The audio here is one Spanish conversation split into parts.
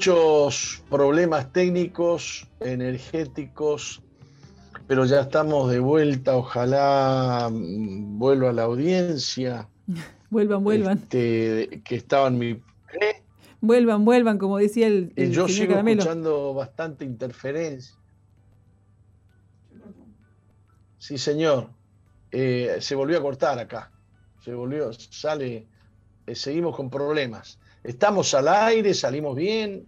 Muchos problemas técnicos, energéticos, pero ya estamos de vuelta. Ojalá mm, vuelva la audiencia. Vuelvan, vuelvan. Este, que estaban mi. ¿Eh? Vuelvan, vuelvan, como decía el. el yo sigo escuchando bastante interferencia. Sí, señor. Eh, se volvió a cortar acá. Se volvió, sale. Eh, seguimos con problemas. Estamos al aire, salimos bien.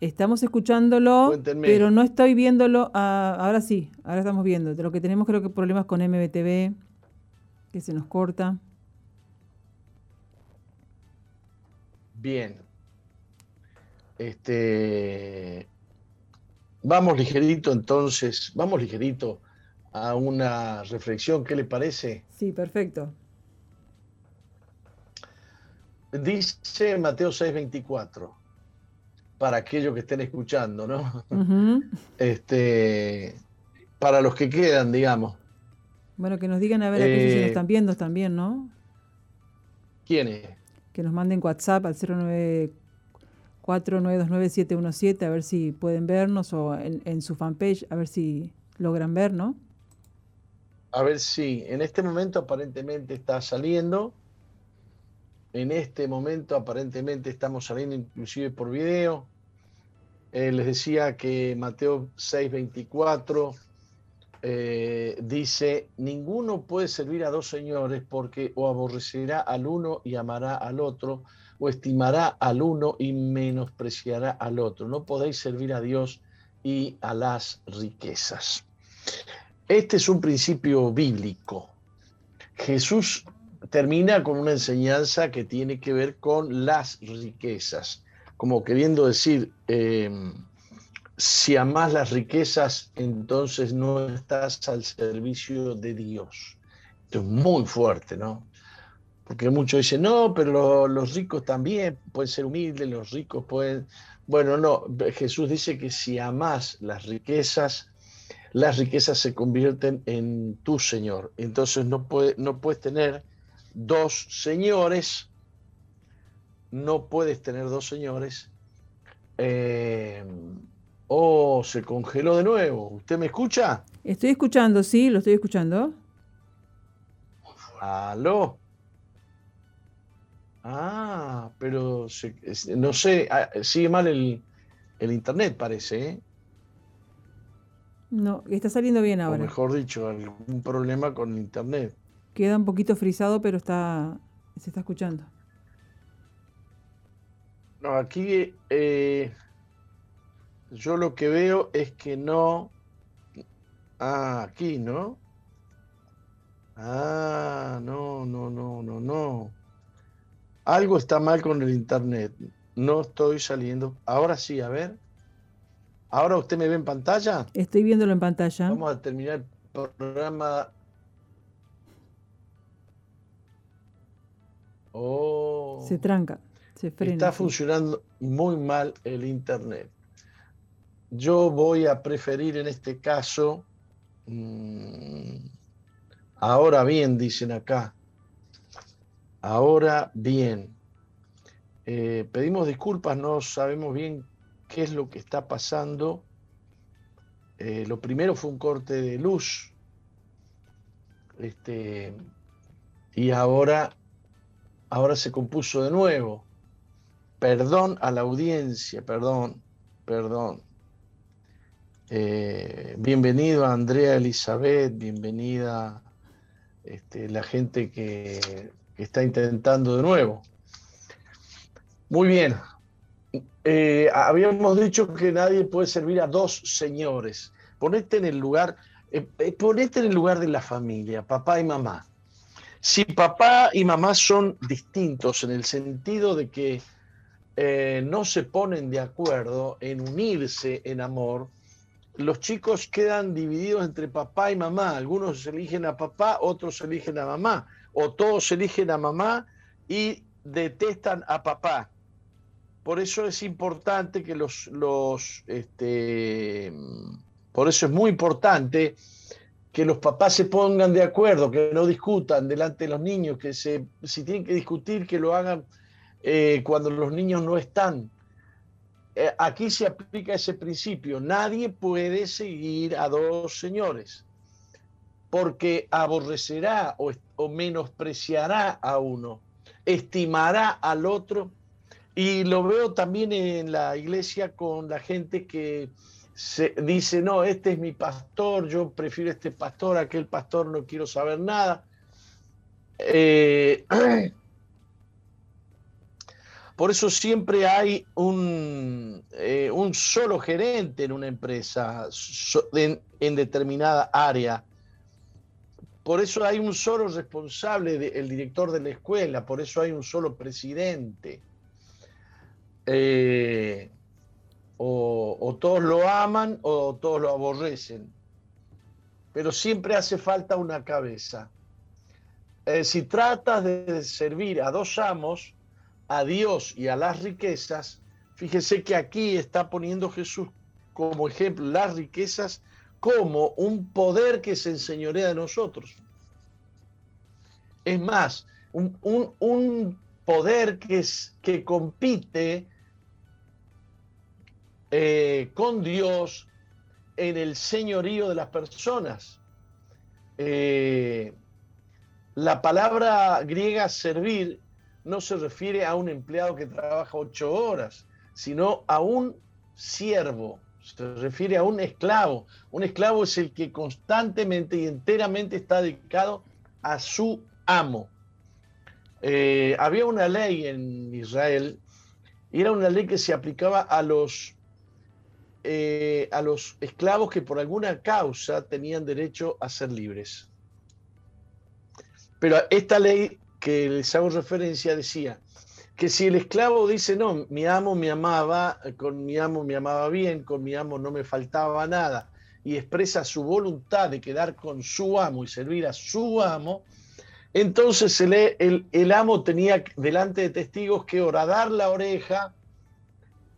Estamos escuchándolo, pero no estoy viéndolo. Ah, ahora sí, ahora estamos viendo. De lo que tenemos creo que problemas con MBTV, que se nos corta. Bien. Este, vamos ligerito entonces, vamos ligerito a una reflexión, ¿qué le parece? Sí, perfecto. Dice Mateo 6:24, para aquellos que estén escuchando, ¿no? este, para los que quedan, digamos. Bueno, que nos digan a ver aquellos que nos eh, están viendo también, ¿no? ¿Quiénes? Que nos manden WhatsApp al 094929717 a ver si pueden vernos o en, en su fanpage a ver si logran ver, ¿no? A ver si en este momento aparentemente está saliendo en este momento aparentemente estamos saliendo inclusive por video. Eh, les decía que Mateo 6:24 eh, dice, ninguno puede servir a dos señores porque o aborrecerá al uno y amará al otro, o estimará al uno y menospreciará al otro. No podéis servir a Dios y a las riquezas. Este es un principio bíblico. Jesús termina con una enseñanza que tiene que ver con las riquezas, como queriendo decir, em, si amas las riquezas, entonces no estás al servicio de Dios. Esto es muy fuerte, ¿no? Porque muchos dicen, no, pero los ricos también pueden ser humildes, los ricos pueden... Bueno, no, Jesús dice que si amas las riquezas, las riquezas se convierten en tu Señor. Entonces no, no puedes tener dos señores, no puedes tener dos señores. Eh, oh, se congeló de nuevo. ¿Usted me escucha? Estoy escuchando, sí, lo estoy escuchando. Aló. Ah, pero no sé, ah, sigue mal el, internet, parece. ¿eh? No, está saliendo bien ahora. O mejor dicho, algún problema con el internet. Queda un poquito frisado, pero está se está escuchando. No, aquí eh, yo lo que veo es que no. Ah, aquí, ¿no? Ah, no, no, no, no, no. Algo está mal con el internet. No estoy saliendo. Ahora sí, a ver. ¿Ahora usted me ve en pantalla? Estoy viéndolo en pantalla. Vamos a terminar el programa Oh. Se tranca, se frena. Está funcionando muy mal el Internet. Yo voy a preferir en este caso, mm, ahora bien, dicen acá, ahora bien. Eh, pedimos disculpas, no sabemos bien qué es lo que está pasando. Eh, lo primero fue un corte de luz. Este, y ahora ahora se compuso de nuevo. Perdón a la audiencia, perdón, perdón. Eh, bienvenido a Andrea Elizabeth, bienvenida este, la gente que, está intentando de nuevo. Muy bien. Eh, habíamos dicho que nadie puede servir a dos señores. Ponete en el lugar, eh, ponete en el lugar de la familia, papá y mamá. Si papá y mamá son distintos en el sentido de que eh, no se ponen de acuerdo en unirse en amor, los chicos quedan divididos entre papá y mamá. Algunos eligen a papá, otros eligen a mamá, o todos eligen a mamá y detestan a papá. Por eso es importante que los, este, por eso es muy importante que los papás se pongan de acuerdo, que no discutan delante de los niños, que se, si tienen que discutir, que lo hagan eh, cuando los niños no están. eh, aquí se aplica ese principio. Nadie puede seguir a dos señores porque aborrecerá o, menospreciará a uno, estimará al otro. Y lo veo también en la iglesia con la gente que se dice, no, este es mi pastor, yo prefiero este pastor, aquel pastor no quiero saber nada. Eh, por eso siempre hay un, eh, un, solo gerente en una empresa, en determinada área por eso hay un solo responsable, el director de la escuela, por eso hay un solo presidente. Eh, o, todos lo aman o todos lo aborrecen. Pero siempre hace falta una cabeza. Eh, si tratas de servir a dos amos, a Dios y a las riquezas, fíjese que aquí está poniendo Jesús como ejemplo las riquezas como un poder que se enseñorea de nosotros. Es más, un, poder que, es, que compite eh, con Dios en el señorío de las personas. Eh, la palabra griega servir no se refiere a un empleado que trabaja ocho horas, sino a un siervo se refiere a un esclavo. Un esclavo es el que constantemente y enteramente está dedicado a su amo. Eh, había una ley en Israel, y era una ley que se aplicaba a los, eh, a los esclavos que por alguna causa tenían derecho a ser libres. Pero esta ley que les hago referencia decía, que si el esclavo dice, no, mi amo me amaba, con mi amo me amaba bien, con mi amo no me faltaba nada, y expresa su voluntad de quedar con su amo y servir a su amo, entonces el, el, amo tenía delante de testigos que horadar la oreja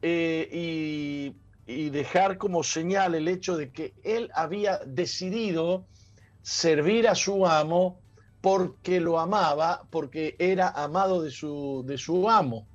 eh, y, y dejar como señal el hecho de que él había decidido servir a su amo porque lo amaba, porque era amado de su, de su amo.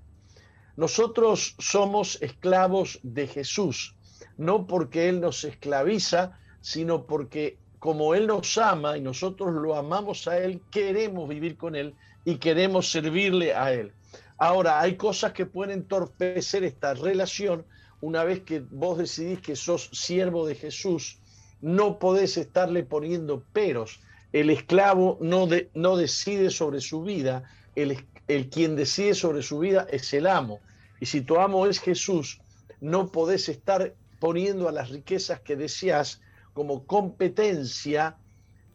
Nosotros somos esclavos de Jesús, no porque Él nos esclaviza, sino porque como Él nos ama y nosotros lo amamos a Él, queremos vivir con Él y queremos servirle a Él. Ahora, hay cosas que pueden entorpecer esta relación una vez que vos decidís que sos siervo de Jesús, no podés estarle poniendo peros el esclavo no, no decide sobre su vida, el, quien decide sobre su vida es el amo. Y si tu amo es Jesús, no podés estar poniendo a las riquezas que deseas como competencia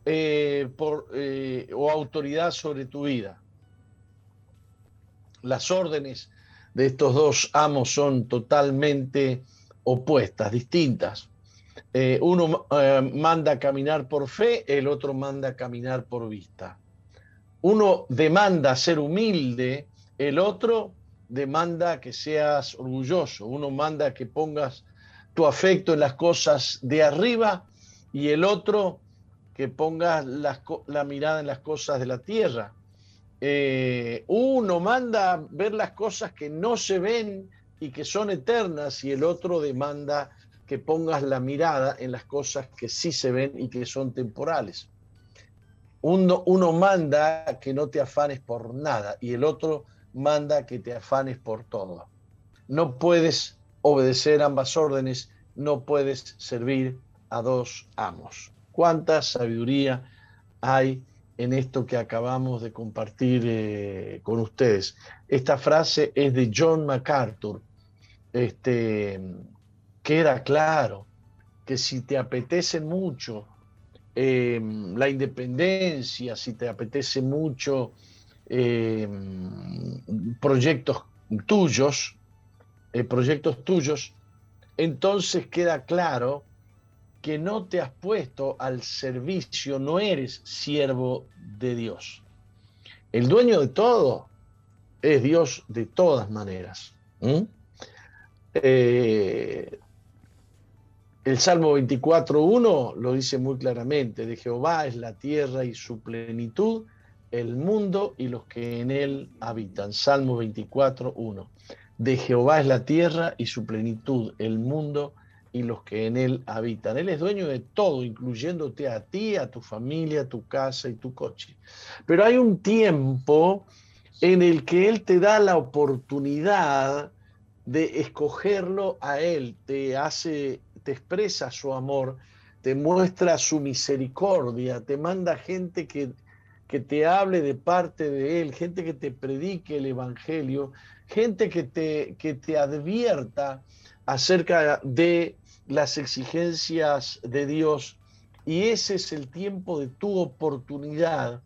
eh, eh, o autoridad sobre tu vida. Las órdenes de estos dos amos son totalmente opuestas, distintas. Eh, uno eh, manda a caminar por fe, el otro manda a caminar por vista. Uno demanda ser humilde, el otro demanda que seas orgulloso. Uno manda que pongas tu afecto en las cosas de arriba y el otro que pongas la mirada en las cosas de la tierra. Eh, uno manda ver las cosas que no se ven y que son eternas y el otro demanda que pongas la mirada en las cosas que sí se ven y que son temporales. Uno, uno manda que no te afanes por nada y el otro manda que te afanes por todo. No puedes obedecer ambas órdenes, no puedes servir a dos amos. ¿Cuánta sabiduría hay en esto que acabamos de compartir eh, con ustedes? Esta frase es de John MacArthur, este, queda claro que si te apetece mucho em, la independencia, si te apetece mucho em, proyectos tuyos, eh, proyectos tuyos, entonces queda claro que no te has puesto al servicio, no eres siervo de Dios. El dueño de todo es Dios de todas maneras. El Salmo 24.1 lo dice muy claramente, de Jehová es la tierra y su plenitud, el mundo y los que en él habitan. Salmo 24.1. De Jehová es la tierra y su plenitud, el mundo y los que en él habitan. Él es dueño de todo, incluyéndote a ti, a tu familia, a tu casa y tu coche. Pero hay un tiempo en el que Él te da la oportunidad de escogerlo a Él, te hace, te expresa su amor, te muestra su misericordia, te manda gente que, que te hable de parte de Él, gente que te predique el Evangelio, gente que te, que te advierta acerca de las exigencias de Dios. Y ese es el tiempo de tu oportunidad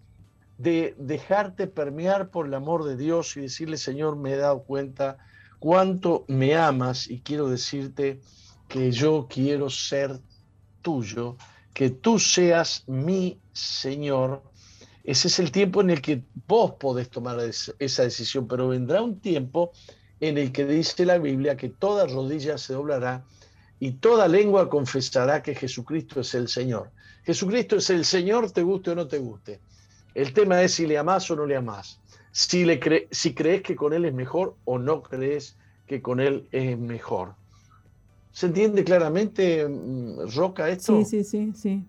de dejarte permear por el amor de Dios y decirle, Señor, me he dado cuenta cuánto me amas y quiero decirte que yo quiero ser tuyo, que tú seas mi Señor. Ese es el tiempo en el que vos podés tomar esa decisión, pero vendrá un tiempo en el que dice la Biblia que toda rodilla se doblará y toda lengua confesará que Jesucristo es el Señor. Jesucristo es el Señor, te guste o no te guste. El tema es si le amás o no le amás. Si, le crees que con Él es mejor o no crees que con Él es mejor. ¿Se entiende claramente, mm, Roca, esto? Sí, sí, sí, sí.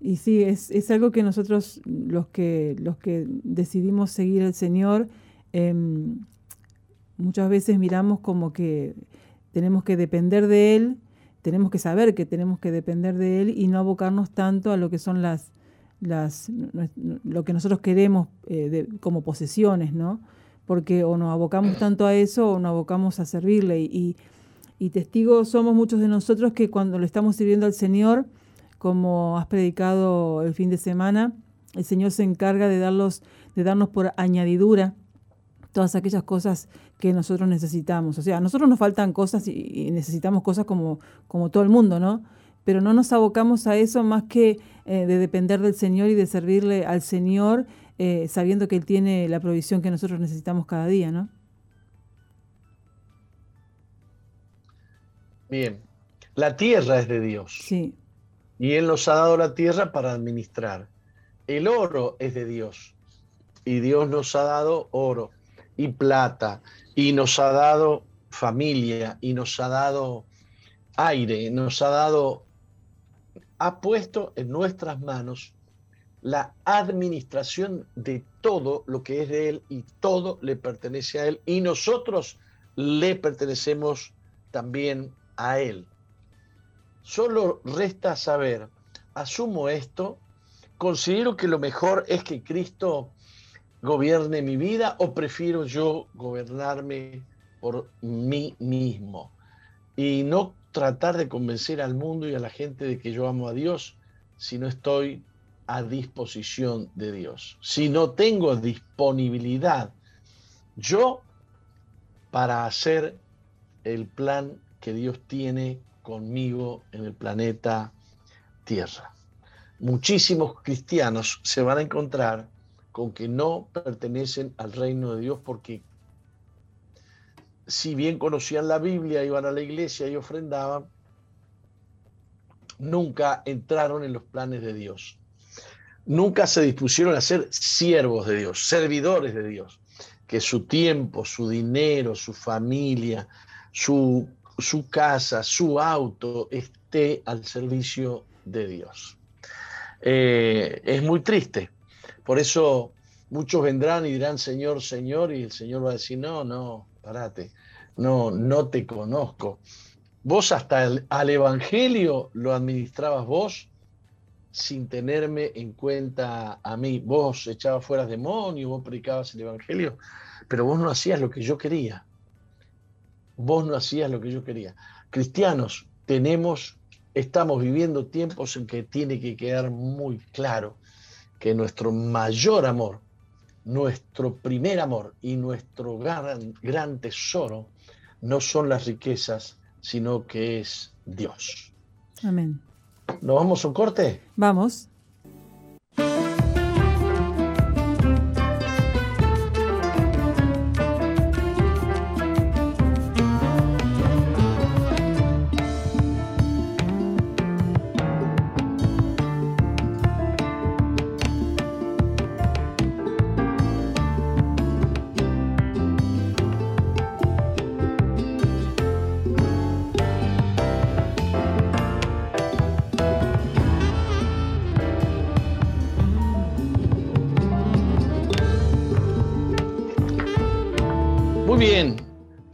Y sí, es, algo que nosotros, los que, los que decidimos seguir al Señor, em, muchas veces miramos como que tenemos que depender de Él, tenemos que saber que tenemos que depender de Él y no abocarnos tanto a lo que son las, las, lo que nosotros queremos eh, como posesiones, ¿no? Porque o nos abocamos tanto a eso o nos abocamos a servirle. Y, y, testigos somos muchos de nosotros que cuando le estamos sirviendo al Señor, como has predicado el fin de semana, el Señor se encarga de, darlos, de darnos por añadidura todas aquellas cosas que nosotros necesitamos. O sea, a nosotros nos faltan cosas y, necesitamos cosas como, como todo el mundo, ¿no? pero no nos abocamos a eso más que eh, de depender del Señor y de servirle al Señor, eh, sabiendo que Él tiene la provisión que nosotros necesitamos cada día, ¿no? Bien, la tierra es de Dios. Sí. Y Él nos ha dado la tierra para administrar. El oro es de Dios. Y Dios nos ha dado oro y plata. Y nos ha dado familia. Y nos ha dado aire. Nos ha dado ha puesto en nuestras manos la administración de todo lo que es de Él y todo le pertenece a Él y nosotros le pertenecemos también a Él. Solo resta saber, asumo esto, considero que lo mejor es que Cristo gobierne mi vida o prefiero yo gobernarme por mí mismo. Y no tratar de convencer al mundo y a la gente de que yo amo a Dios si no estoy a disposición de Dios, si no tengo disponibilidad yo para hacer el plan que Dios tiene conmigo en el planeta Tierra. Muchísimos cristianos se van a encontrar con que no pertenecen al reino de Dios porque si bien conocían la Biblia, iban a la iglesia y ofrendaban, nunca entraron en los planes de Dios. Nunca se dispusieron a ser siervos de Dios, servidores de Dios, que su tiempo, su dinero, su familia, su, su casa, su auto esté al servicio de Dios. Eh, es muy triste. Por eso muchos vendrán y dirán, Señor, Señor, y el Señor va a decir, no, no, parate no, no te conozco. Vos hasta el, al Evangelio lo administrabas vos sin tenerme en cuenta a mí. Vos echabas fuera demonios, vos predicabas el Evangelio, pero vos no hacías lo que yo quería. Vos no hacías lo que yo quería. Cristianos, tenemos, estamos viviendo tiempos en que tiene que quedar muy claro que nuestro mayor amor, nuestro primer amor y nuestro gran, gran tesoro no son las riquezas, sino que es Dios. Amén. ¿Nos vamos a un corte? Vamos.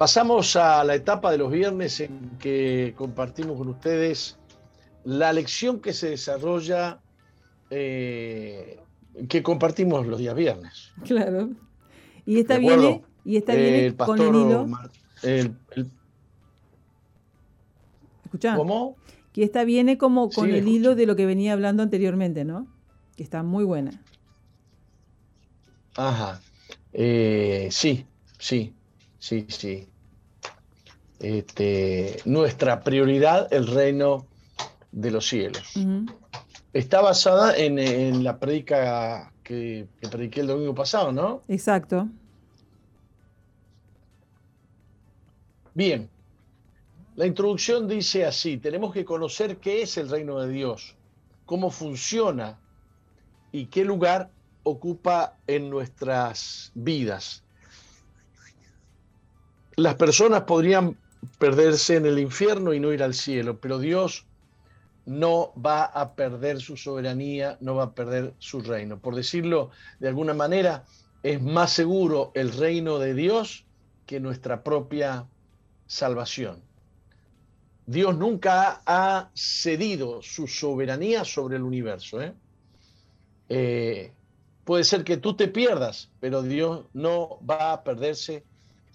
Pasamos a la etapa de los viernes en que compartimos con ustedes la lección que se desarrolla, eh, que compartimos los días viernes. Claro. Y esta viene, y esta viene con el hilo. ¿Cómo? Que esta viene como con el hilo de lo que venía hablando anteriormente, ¿no? Que está muy buena. Ajá. Eh, sí, sí, sí, sí. Este, nuestra prioridad, el reino de los cielos. Está basada en, la predica que, que, prediqué el domingo pasado, ¿no? Exacto. Bien. La introducción dice así, tenemos que conocer qué es el reino de Dios, cómo funciona y qué lugar ocupa en nuestras vidas. Las personas podrían perderse en el infierno y no ir al cielo, pero Dios no va a perder su soberanía, no va a perder su reino. Por decirlo de alguna manera, es más seguro el reino de Dios que nuestra propia salvación. Dios nunca ha cedido su soberanía sobre el universo. ¿eh? Eh, puede ser que tú te pierdas, pero Dios no va a perderse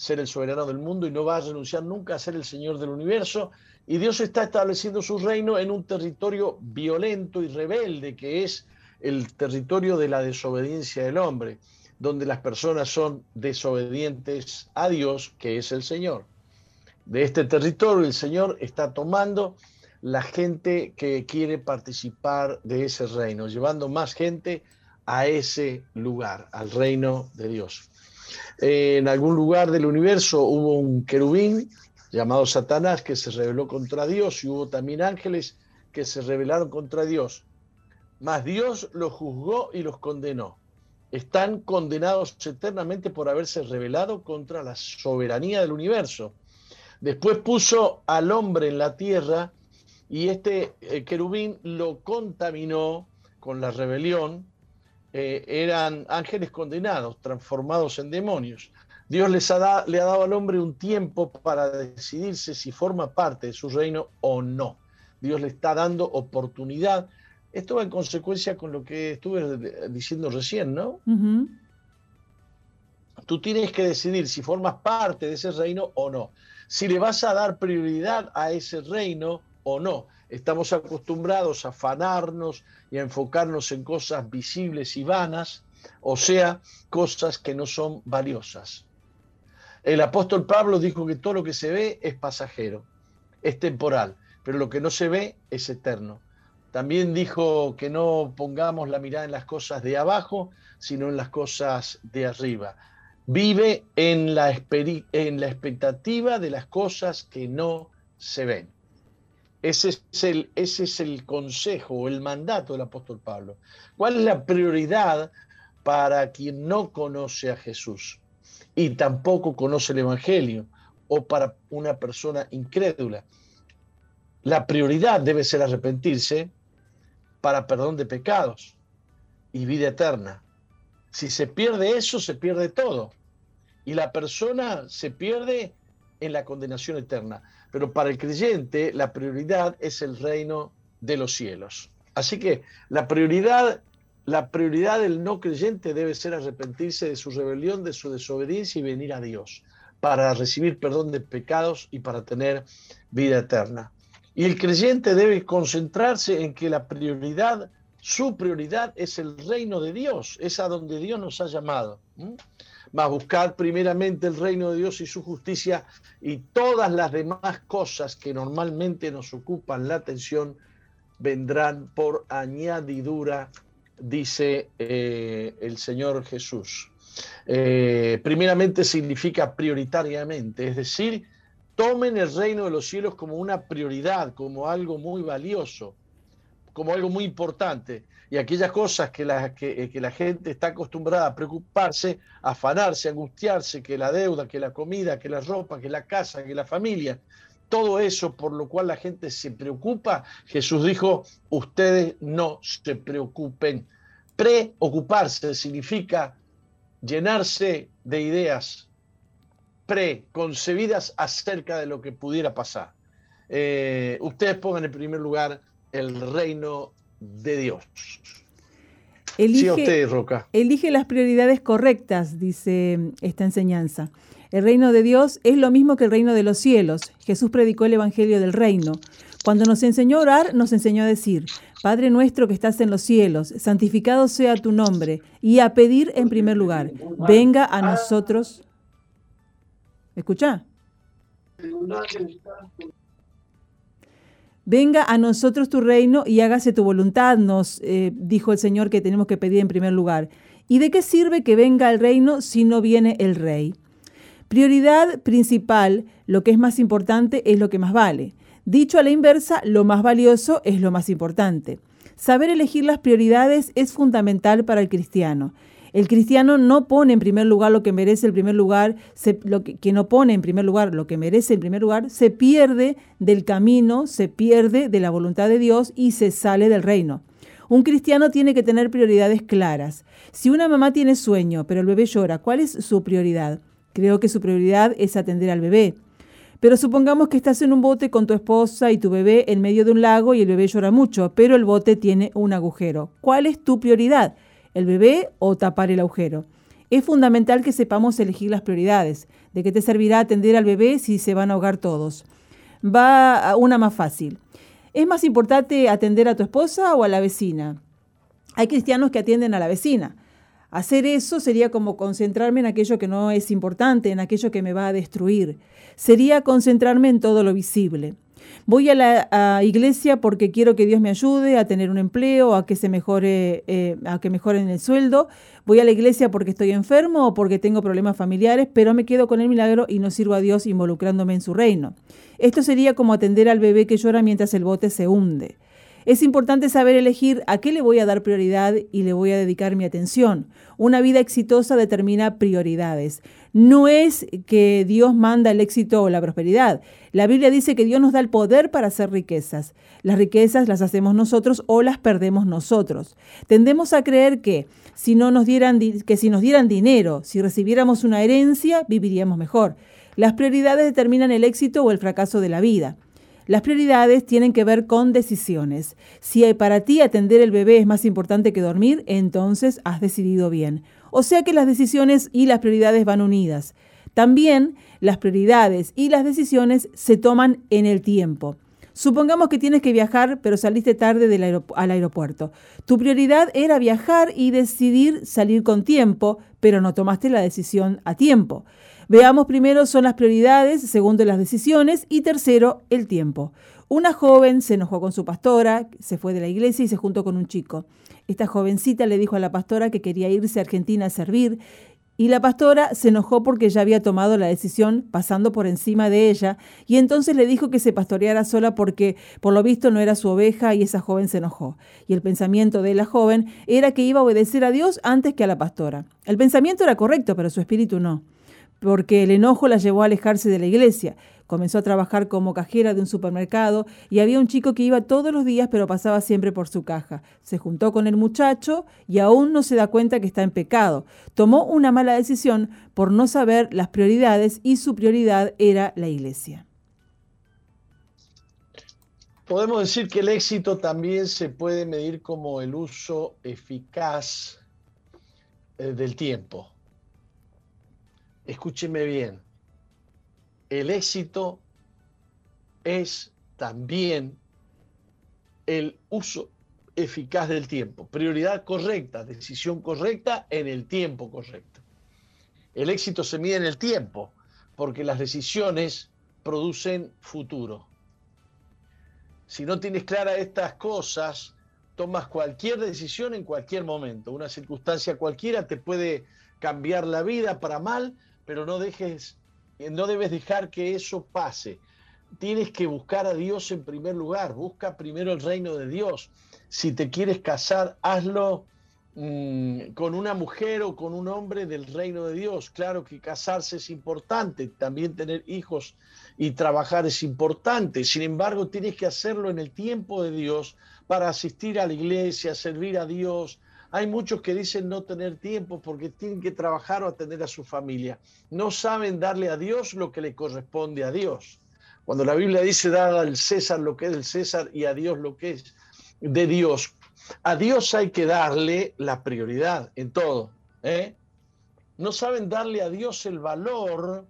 ser el soberano del mundo y no va a renunciar nunca a ser el Señor del universo. Y Dios está estableciendo su reino en un territorio violento y rebelde, que es el territorio de la desobediencia del hombre, donde las personas son desobedientes a Dios, que es el Señor. De este territorio el Señor está tomando la gente que quiere participar de ese reino, llevando más gente a ese lugar, al reino de Dios en algún lugar del universo hubo un querubín llamado Satanás que se rebeló contra Dios y hubo también ángeles que se rebelaron contra Dios. Mas Dios los juzgó y los condenó. Están condenados eternamente por haberse rebelado contra la soberanía del universo. Después puso al hombre en la tierra y este eh, querubín lo contaminó con la rebelión eh, eran ángeles condenados, transformados en demonios. Dios les ha le ha dado al hombre un tiempo para decidirse si forma parte de su reino o no. Dios le está dando oportunidad. Esto va en consecuencia con lo que estuve diciendo recién, ¿no? Tú tienes que decidir si formas parte de ese reino o no. Si le vas a dar prioridad a ese reino o no. Estamos acostumbrados a afanarnos y a enfocarnos en cosas visibles y vanas, o sea, cosas que no son valiosas. El apóstol Pablo dijo que todo lo que se ve es pasajero, es temporal, pero lo que no se ve es eterno. También dijo que no pongamos la mirada en las cosas de abajo, sino en las cosas de arriba. Vive en la, en la expectativa de las cosas que no se ven. Ese es, el, consejo o el mandato del apóstol Pablo. ¿Cuál es la prioridad para quien no conoce a Jesús y tampoco conoce el Evangelio o para una persona incrédula? La prioridad debe ser arrepentirse para perdón de pecados y vida eterna. Si se pierde eso, se pierde todo. Y la persona se pierde en la condenación eterna. Pero para el creyente la prioridad es el reino de los cielos. Así que la prioridad, la prioridad del no creyente debe ser arrepentirse de su rebelión, de su desobediencia y venir a Dios para recibir perdón de pecados y para tener vida eterna. Y el creyente debe concentrarse en que la prioridad, su prioridad es el reino de Dios, es a donde Dios nos ha llamado a buscar primeramente el reino de Dios y su justicia y todas las demás cosas que normalmente nos ocupan la atención vendrán por añadidura, dice eh, el Señor Jesús. Eh, primeramente significa prioritariamente, es decir, tomen el reino de los cielos como una prioridad, como algo muy valioso, como algo muy importante y aquellas cosas que la, que, eh, la gente está acostumbrada a preocuparse, afanarse, a angustiarse, que la deuda, que la comida, que la ropa, que la casa, que la familia, todo eso por lo cual la gente se preocupa, Jesús dijo, ustedes no se preocupen. Preocuparse significa llenarse de ideas, preconcebidas acerca de lo que pudiera pasar. Eh, ustedes pongan en primer lugar el reino de Dios. Elige, sí, Roca. Elige las prioridades correctas, dice esta enseñanza. El reino de Dios es lo mismo que el reino de los cielos. Jesús predicó el Evangelio del reino. Cuando nos enseñó a orar, nos enseñó a decir, Padre nuestro que estás en los cielos, santificado sea tu nombre, y a pedir en primer lugar, venga a nosotros. ¿Escucha? Venga a nosotros tu reino y hágase tu voluntad, nos eh, dijo el Señor que tenemos que pedir en primer lugar. ¿Y de qué sirve que venga el reino si no viene el rey? Prioridad principal, lo que es más importante es lo que más vale. Dicho a la inversa, lo más valioso es lo más importante. Saber elegir las prioridades es fundamental para el cristiano. El cristiano no pone en primer lugar lo que merece el primer lugar, que, no pone en primer lugar lo que merece en primer lugar, se pierde del camino, se pierde de la voluntad de Dios y se sale del reino. Un cristiano tiene que tener prioridades claras. Si una mamá tiene sueño, pero el bebé llora, ¿cuál es su prioridad? Creo que su prioridad es atender al bebé. Pero supongamos que estás en un bote con tu esposa y tu bebé en medio de un lago y el bebé llora mucho, pero el bote tiene un agujero. ¿Cuál es tu prioridad? El bebé o tapar el agujero. Es fundamental que sepamos elegir las prioridades. ¿De qué te servirá atender al bebé si se van a ahogar todos? Va a una más fácil. ¿Es más importante atender a tu esposa o a la vecina? Hay cristianos que atienden a la vecina. Hacer eso sería como concentrarme en aquello que no es importante, en aquello que me va a destruir. Sería concentrarme en todo lo visible. Voy a la iglesia porque quiero que Dios me ayude a tener un empleo, a que se mejore, eh, a que mejoren el sueldo. Voy a la iglesia porque estoy enfermo o porque tengo problemas familiares, pero me quedo con el milagro y no sirvo a Dios involucrándome en su reino. Esto sería como atender al bebé que llora mientras el bote se hunde. Es importante saber elegir a qué le voy a dar prioridad y le voy a dedicar mi atención. Una vida exitosa determina prioridades. No es que Dios manda el éxito o la prosperidad. La Biblia dice que Dios nos da el poder para hacer riquezas. Las riquezas las hacemos nosotros o las perdemos nosotros. Tendemos a creer que si no nos dieran que si nos dieran dinero, si recibiéramos una herencia, viviríamos mejor. Las prioridades determinan el éxito o el fracaso de la vida. Las prioridades tienen que ver con decisiones. Si para ti atender el bebé es más importante que dormir, entonces has decidido bien. O sea que las decisiones y las prioridades van unidas. También las prioridades y las decisiones se toman en el tiempo. Supongamos que tienes que viajar, pero saliste tarde del al aeropuerto. Tu prioridad era viajar y decidir salir con tiempo, pero no tomaste la decisión a tiempo. Veamos primero son las prioridades, segundo las decisiones y tercero el tiempo. Una joven se enojó con su pastora, se fue de la iglesia y se juntó con un chico. Esta jovencita le dijo a la pastora que quería irse a Argentina a servir y la pastora se enojó porque ya había tomado la decisión pasando por encima de ella y entonces le dijo que se pastoreara sola porque por lo visto no era su oveja y esa joven se enojó. Y el pensamiento de la joven era que iba a obedecer a Dios antes que a la pastora. El pensamiento era correcto, pero su espíritu no porque el enojo la llevó a alejarse de la iglesia. Comenzó a trabajar como cajera de un supermercado y había un chico que iba todos los días pero pasaba siempre por su caja. Se juntó con el muchacho y aún no se da cuenta que está en pecado. Tomó una mala decisión por no saber las prioridades y su prioridad era la iglesia. Podemos decir que el éxito también se puede medir como el uso eficaz eh, del tiempo escúcheme bien, el éxito es también el uso eficaz del tiempo, prioridad correcta, decisión correcta en el tiempo correcto. El éxito se mide en el tiempo, porque las decisiones producen futuro. Si no tienes claras estas cosas, tomas cualquier decisión en cualquier momento. Una circunstancia cualquiera te puede cambiar la vida para mal pero no dejes, no debes dejar que eso pase. Tienes que buscar a Dios en primer lugar, busca primero el reino de Dios. Si te quieres casar, hazlo mm, con una mujer o con un hombre del reino de Dios. Claro que casarse es importante, también tener hijos y trabajar es importante. Sin embargo, tienes que hacerlo en el tiempo de Dios para asistir a la iglesia, servir a Dios, Hay muchos que dicen no tener tiempo porque tienen que trabajar o atender a su familia. No saben darle a Dios lo que le corresponde a Dios. Cuando la Biblia dice dar al César lo que es del César y a Dios lo que es de Dios, a Dios hay que darle la prioridad en todo. ¿eh? No saben darle a Dios el valor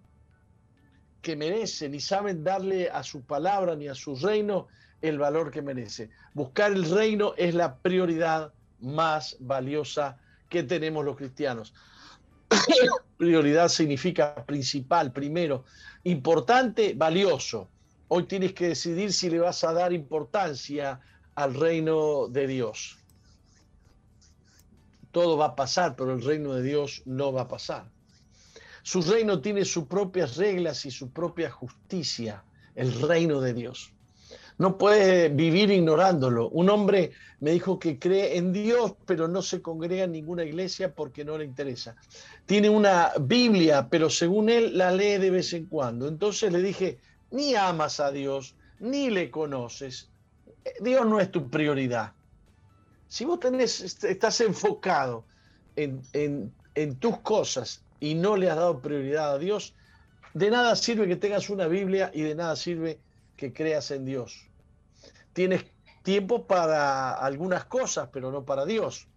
que merece, ni saben darle a su palabra ni a su reino el valor que merece. Buscar el reino es la prioridad más valiosa que tenemos los cristianos. prioridad significa principal, primero, importante, valioso. Hoy tienes que decidir si le vas a dar importancia al reino de Dios. Todo va a pasar, pero el reino de Dios no va a pasar. Su reino tiene sus propias reglas y su propia justicia, el reino de Dios. No puede vivir ignorándolo. Un hombre me dijo que cree en Dios, pero no se congrega en ninguna iglesia porque no le interesa. Tiene una Biblia, pero según él la lee de vez en cuando. Entonces le dije, ni amas a Dios, ni le conoces. Dios no es tu prioridad. Si vos tenés, estás enfocado en, en tus cosas y no le has dado prioridad a Dios, de nada sirve que tengas una Biblia y de nada sirve que creas en Dios. Tienes tiempo para algunas cosas, pero no para Dios.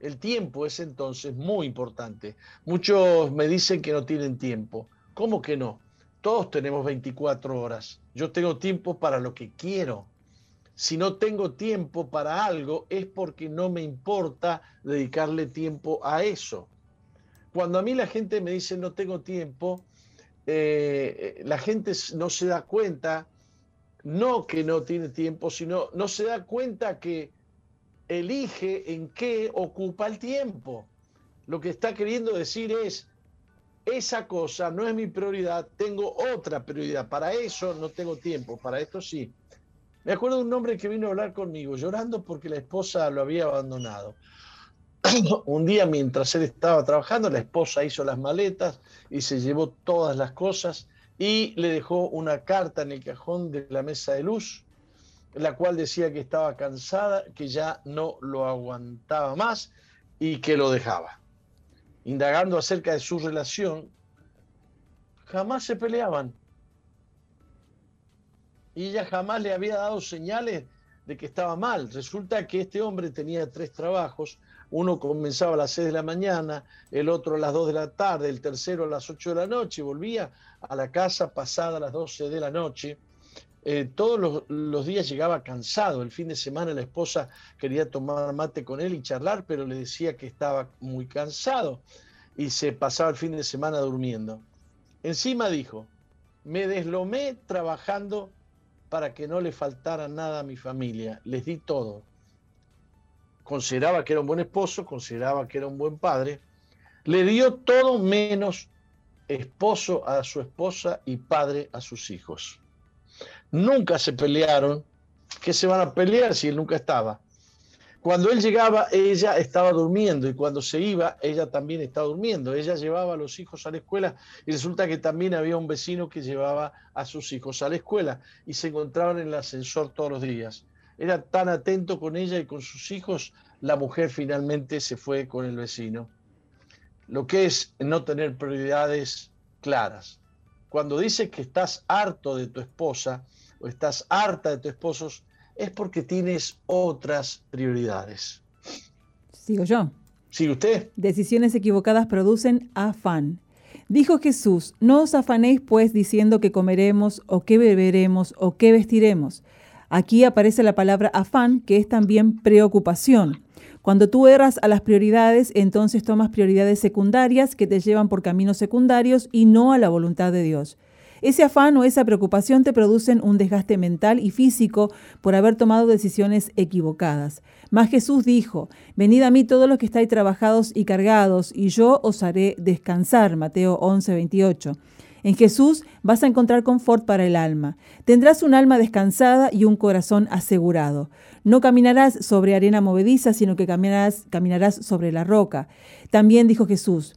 El tiempo es entonces muy importante. Muchos me dicen que no tienen tiempo. ¿Cómo que no? Todos tenemos 24 horas. Yo tengo tiempo para lo que quiero. Si no tengo tiempo para algo es porque no me importa dedicarle tiempo a eso. Cuando a mí la gente me dice no tengo tiempo, eh, la gente no se da cuenta, no que no tiene tiempo, sino no se da cuenta que elige en qué ocupa el tiempo. Lo que está queriendo decir es, esa cosa no es mi prioridad, tengo otra prioridad. Para eso no tengo tiempo, para esto sí. Me acuerdo de un hombre que vino a hablar conmigo llorando porque la esposa lo había abandonado. un día mientras él estaba trabajando, la esposa hizo las maletas y se llevó todas las cosas y le dejó una carta en el cajón de la mesa de luz, la cual decía que estaba cansada, que ya no lo aguantaba más y que lo dejaba. Indagando acerca de su relación, jamás se peleaban. Y ella jamás le había dado señales de que estaba mal. Resulta que este hombre tenía tres trabajos, uno comenzaba a las 6 de la mañana, el otro a las 2 de la tarde, el tercero a las 8 de la noche, volvía a la casa pasada a las 12 de la noche. Eh, todos los, días llegaba cansado. El fin de semana la esposa quería tomar mate con él y charlar, pero le decía que estaba muy cansado y se pasaba el fin de semana durmiendo. Encima dijo, me deslomé trabajando para que no le faltara nada a mi familia. Les di todo consideraba que era un buen esposo, consideraba que era un buen padre, le dio todo menos esposo a su esposa y padre a sus hijos. Nunca se pelearon, ¿qué se van a pelear si él nunca estaba? Cuando él llegaba, ella estaba durmiendo y cuando se iba, ella también estaba durmiendo. Ella llevaba a los hijos a la escuela y resulta que también había un vecino que llevaba a sus hijos a la escuela y se encontraban en el ascensor todos los días era tan atento con ella y con sus hijos, la mujer finalmente se fue con el vecino. Lo que es no tener prioridades claras. Cuando dices que estás harto de tu esposa o estás harta de tu esposo, es porque tienes otras prioridades. Sigo yo. ¿Sigue usted? Decisiones equivocadas producen afán. Dijo Jesús, no os afanéis pues diciendo que comeremos o que beberemos o que vestiremos Aquí aparece la palabra afán, que es también preocupación. Cuando tú erras a las prioridades, entonces tomas prioridades secundarias que te llevan por caminos secundarios y no a la voluntad de Dios. Ese afán o esa preocupación te producen un desgaste mental y físico por haber tomado decisiones equivocadas. Mas Jesús dijo, Venid a mí todos los que estáis trabajados y cargados, y yo os haré descansar. Mateo 11, 28. En Jesús vas a encontrar confort para el alma. Tendrás un alma descansada y un corazón asegurado. No caminarás sobre arena movediza, sino que caminarás, sobre la roca. También dijo Jesús,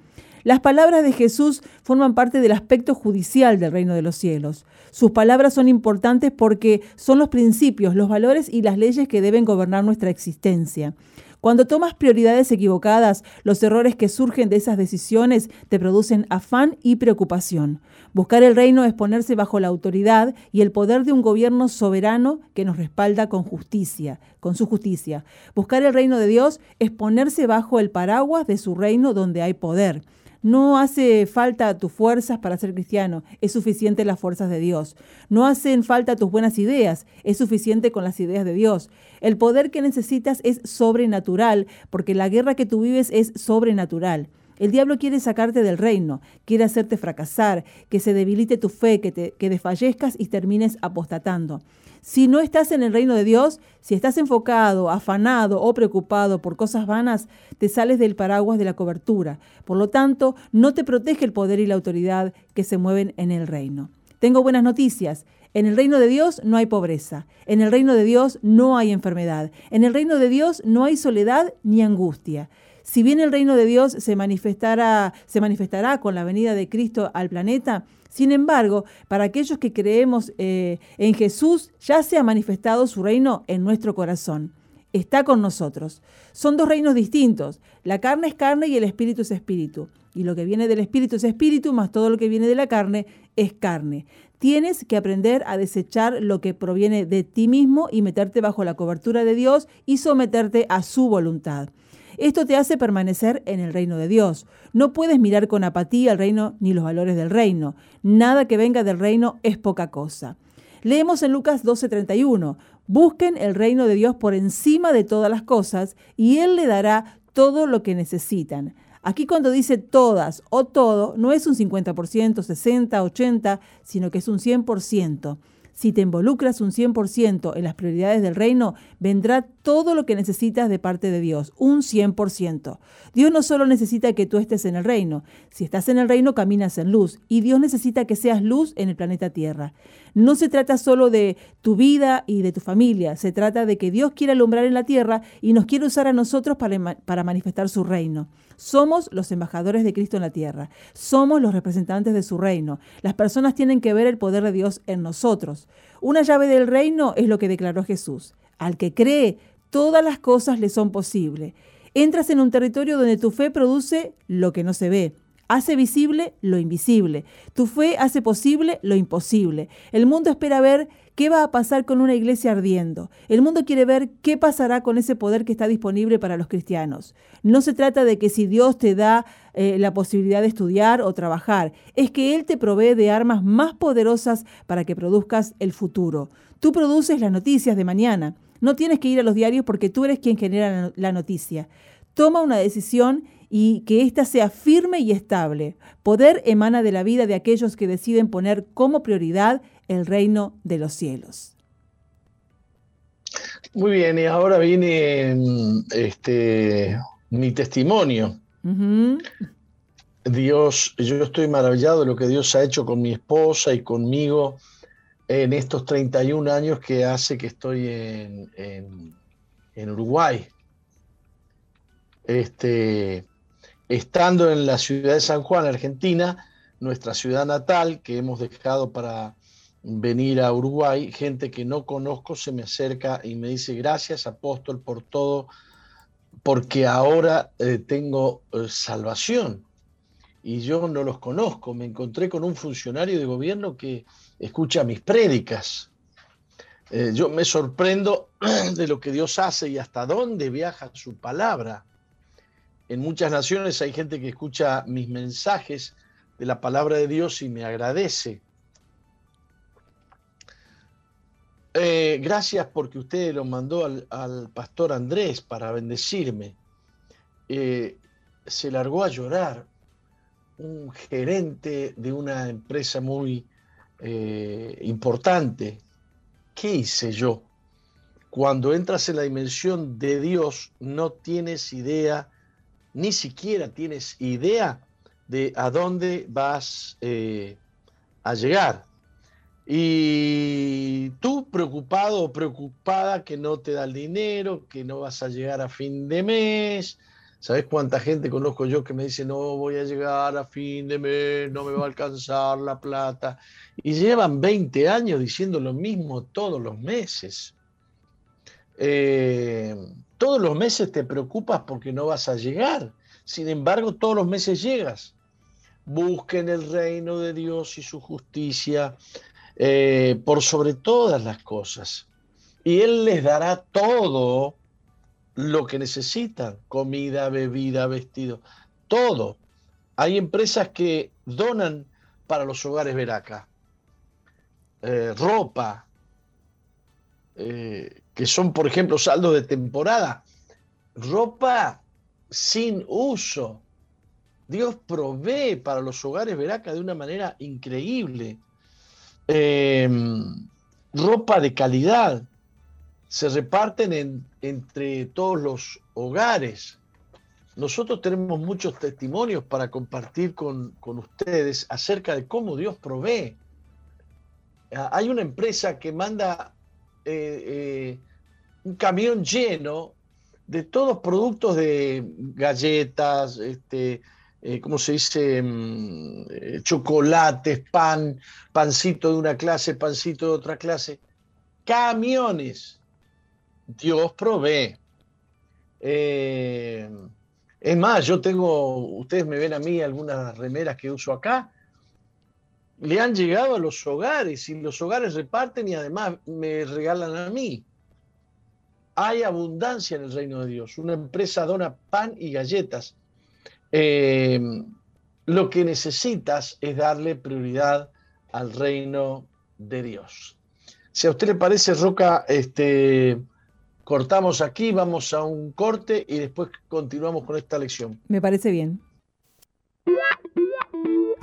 Las palabras de Jesús forman parte del aspecto judicial del reino de los cielos. Sus palabras son importantes porque son los principios, los valores y las leyes que deben gobernar nuestra existencia. Cuando tomas prioridades equivocadas, los errores que surgen de esas decisiones te producen afán y preocupación. Buscar el reino es ponerse bajo la autoridad y el poder de un gobierno soberano que nos respalda con justicia, con su justicia. Buscar el reino de Dios es ponerse bajo el paraguas de su reino donde hay poder. No hace falta tus fuerzas para ser cristiano, es suficiente las fuerzas de Dios. No hacen falta tus buenas ideas, es suficiente con las ideas de Dios. El poder que necesitas es sobrenatural, porque la guerra que tú vives es sobrenatural. El diablo quiere sacarte del reino, quiere hacerte fracasar, que se debilite tu fe, que, te, que desfallezcas y termines apostatando. Si no estás en el reino de Dios, si estás enfocado, afanado o preocupado por cosas vanas, te sales del paraguas de la cobertura. Por lo tanto, no te protege el poder y la autoridad que se mueven en el reino. Tengo buenas noticias. En el reino de Dios no hay pobreza. En el reino de Dios no hay enfermedad. En el reino de Dios no hay soledad ni angustia. Si bien el reino de Dios se manifestará, se manifestará con la venida de Cristo al planeta, sin embargo, para aquellos que creemos eh, en Jesús, ya se ha manifestado su reino en nuestro corazón. Está con nosotros. Son dos reinos distintos. La carne es carne y el espíritu es espíritu. Y lo que viene del espíritu es espíritu, más todo lo que viene de la carne es carne. Tienes que aprender a desechar lo que proviene de ti mismo y meterte bajo la cobertura de Dios y someterte a su voluntad. Esto te hace permanecer en el reino de Dios. No puedes mirar con apatía el reino ni los valores del reino. Nada que venga del reino es poca cosa. Leemos en Lucas 12:31, busquen el reino de Dios por encima de todas las cosas y Él le dará todo lo que necesitan. Aquí cuando dice todas o todo, no es un 50%, 60, 80, sino que es un 100%. Si te involucras un 100% en las prioridades del reino, vendrá todo lo que necesitas de parte de Dios, un 100%. Dios no solo necesita que tú estés en el reino, si estás en el reino caminas en luz y Dios necesita que seas luz en el planeta Tierra. No se trata solo de tu vida y de tu familia, se trata de que Dios quiere alumbrar en la tierra y nos quiere usar a nosotros para, para manifestar su reino. Somos los embajadores de Cristo en la tierra, somos los representantes de su reino. Las personas tienen que ver el poder de Dios en nosotros. Una llave del reino es lo que declaró Jesús. Al que cree, todas las cosas le son posibles. Entras en un territorio donde tu fe produce lo que no se ve hace visible lo invisible. Tu fe hace posible lo imposible. El mundo espera ver qué va a pasar con una iglesia ardiendo. El mundo quiere ver qué pasará con ese poder que está disponible para los cristianos. No se trata de que si Dios te da eh, la posibilidad de estudiar o trabajar, es que Él te provee de armas más poderosas para que produzcas el futuro. Tú produces las noticias de mañana. No tienes que ir a los diarios porque tú eres quien genera la noticia. Toma una decisión y que ésta sea firme y estable. Poder emana de la vida de aquellos que deciden poner como prioridad el reino de los cielos. Muy bien, y ahora viene este, mi testimonio. Dios, yo estoy maravillado de lo que Dios ha hecho con mi esposa y conmigo en estos 31 años que hace que estoy en, en Uruguay. Este, estando en la ciudad de San Juan, Argentina, nuestra ciudad natal, que hemos dejado para venir a Uruguay, gente que no conozco se me acerca y me dice, gracias apóstol por todo, porque ahora eh, tengo eh, salvación. Y yo no los conozco, me encontré con un funcionario de gobierno que escucha mis prédicas. Eh, yo me sorprendo de lo que Dios hace y hasta dónde viaja su palabra en muchas naciones hay gente que escucha mis mensajes de la palabra de Dios y me agradece. Eh, gracias porque usted lo mandó al, pastor Andrés para bendecirme. Eh, se largó a llorar un gerente de una empresa muy eh, importante. ¿Qué hice yo? Cuando entras en la dimensión de Dios, no tienes idea, ni siquiera tienes idea de a dónde vas eh, a llegar. Y tú preocupado o preocupada que no te da el dinero, que no vas a llegar a fin de mes. ¿Sabes cuánta gente conozco yo que me dice, no voy a llegar a fin de mes, no me va a alcanzar la plata? Y llevan 20 años diciendo lo mismo todos los meses. Eh, todos los meses te preocupas porque no vas a llegar. Sin embargo, todos los meses llegas. Busquen el reino de Dios y su justicia eh, por sobre todas las cosas. Y Él les dará todo lo que necesitan, comida, bebida, vestido, todo. Hay empresas que donan para los hogares Veraca, eh, ropa, eh, que son, por ejemplo, saldos de temporada, ropa sin uso. Dios provee para los hogares Veraca de una manera increíble. Em, ropa de calidad, se reparten entre todos los hogares. Nosotros tenemos muchos testimonios para compartir con, ustedes acerca de cómo Dios provee. Ah, hay una empresa que manda eh, eh, un camión lleno de todos productos de galletas, este, eh, ¿cómo se dice? Mm, chocolates, pan, pancito de una clase, pancito de otra clase. Camiones. Dios provee. Es más, yo tengo, ustedes me ven a mí algunas remeras que uso acá, le han llegado a los hogares y los hogares reparten y además me regalan a mí. Hay abundancia en el reino de Dios. Una empresa dona pan y galletas eh, lo que necesitas es darle prioridad al reino de Dios. Si a usted le parece, Roca, este, cortamos aquí, vamos a un corte y después continuamos con esta lección. Me parece bien.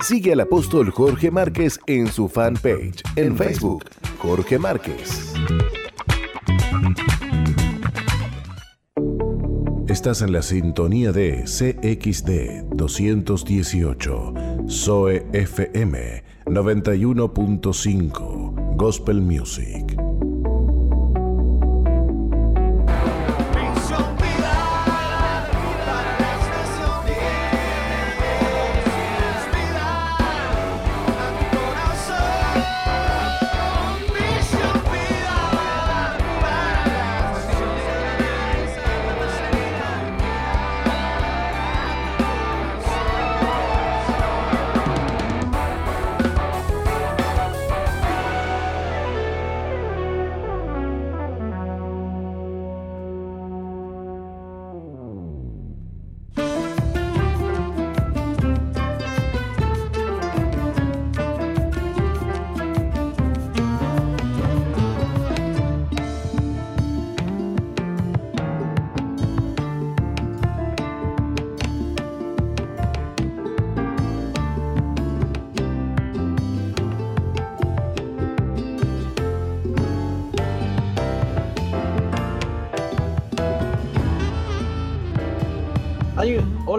Sigue al apóstol Jorge Márquez en su fanpage en Facebook, Jorge Márquez. Estás en la sintonía de CXD 218, SOE FM 91.5, Gospel Music.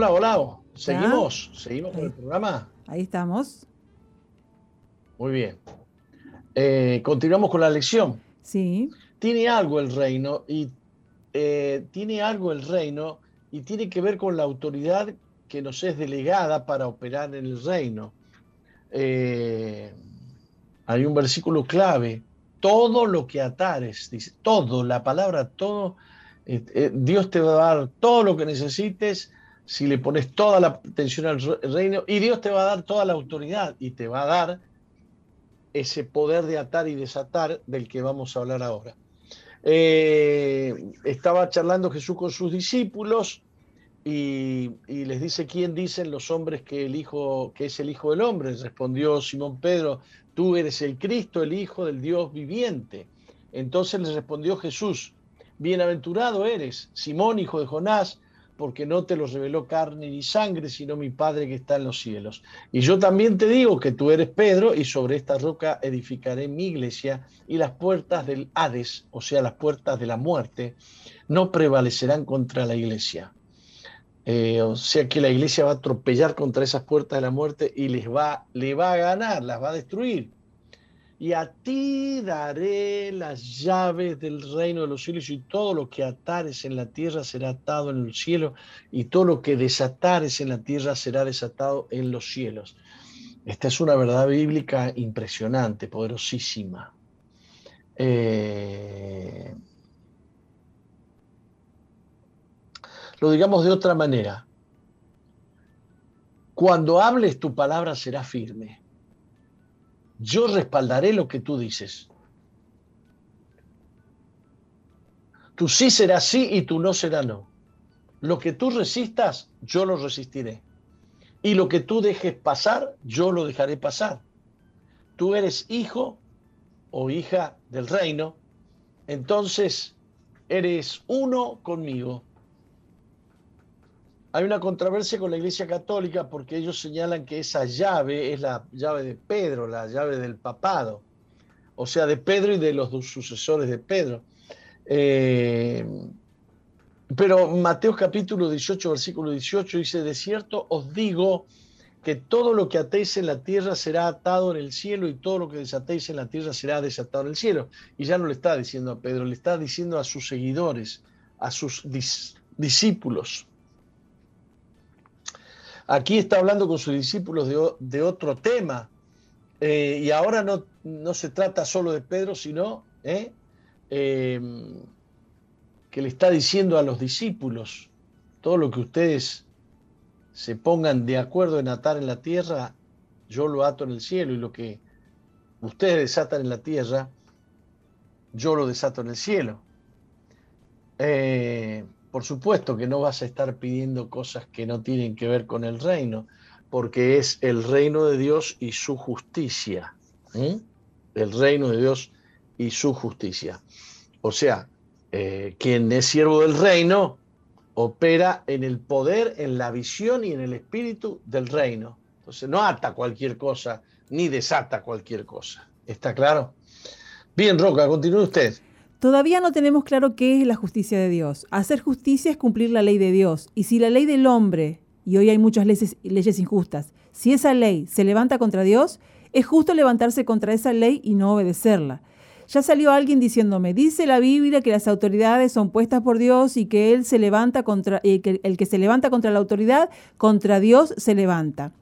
Hola, hola. ¿Seguimos? ¿Seguimos con el programa? Ahí estamos. Muy bien. Eh, continuamos con la lección. Sí. Tiene algo el reino y eh, tiene algo el reino y tiene que ver con la autoridad que nos es delegada para operar en el reino. Eh, hay un versículo clave. Todo lo que atares, dice, todo, la palabra todo Dios te va a dar todo lo que necesites si le pones toda la atención al reino y Dios te va a dar toda la autoridad y te va a dar ese poder de atar y desatar del que vamos a hablar ahora. Eh, estaba charlando Jesús con sus discípulos y, y, les dice quién dicen los hombres que el hijo que es el hijo del hombre. Respondió Simón Pedro, tú eres el Cristo, el hijo del Dios viviente. Entonces les respondió Jesús, bienaventurado eres, Simón hijo de Jonás porque no te lo reveló carne ni sangre, sino mi Padre que está en los cielos. Y yo también te digo que tú eres Pedro, y sobre esta roca edificaré mi iglesia, y las puertas del Hades, o sea, las puertas de la muerte, no prevalecerán contra la iglesia. Eh, o sea que la iglesia va a atropellar contra esas puertas de la muerte y les va, le va a ganar, las va a destruir y a ti daré las llaves del reino de los cielos y todo lo que atares en la tierra será atado en el cielo y todo lo que desatares en la tierra será desatado en los cielos. Esta es una verdad bíblica impresionante, poderosísima. Eh, lo digamos de otra manera. Cuando hables tu palabra será firme yo respaldaré lo que tú dices. Tu sí será sí y tu no será no. Lo que tú resistas, yo lo resistiré. Y lo que tú dejes pasar, yo lo dejaré pasar. Tú eres hijo o hija del reino, entonces eres uno conmigo. Hay una controversia con la Iglesia Católica porque ellos señalan que esa llave es la llave de Pedro, la llave del papado, o sea, de Pedro y de los sucesores de Pedro. Eh, pero Mateo capítulo 18, versículo 18 dice, de cierto os digo que todo lo que atéis en la tierra será atado en el cielo y todo lo que desatéis en la tierra será desatado en el cielo. Y ya no le está diciendo a Pedro, le está diciendo a sus seguidores, a sus discípulos. Aquí está hablando con sus discípulos de, otro tema. Eh, y ahora no, no, se trata solo de Pedro, sino eh, em, que le está diciendo a los discípulos, todo lo que ustedes se pongan de acuerdo en atar en la tierra, yo lo ato en el cielo, y lo que ustedes desatan en la tierra, yo lo desato en el cielo. Eh, por supuesto que no vas a estar pidiendo cosas que no tienen que ver con el reino, porque es el reino de Dios y su justicia. El reino de Dios y su justicia. O sea, eh, quien es siervo del reino opera en el poder, en la visión y en el espíritu del reino. Entonces no ata cualquier cosa ni desata cualquier cosa. ¿Está claro? Bien, Roca, continúe usted. Todavía no tenemos claro qué es la justicia de Dios. Hacer justicia es cumplir la ley de Dios. Y si la ley del hombre, y hoy hay muchas leyes, leyes injustas, si esa ley se levanta contra Dios, es justo levantarse contra esa ley y no obedecerla. Ya salió alguien diciéndome, dice la Biblia que las autoridades son puestas por Dios y que él se levanta contra, eh, el que se levanta contra la autoridad, contra Dios se levanta.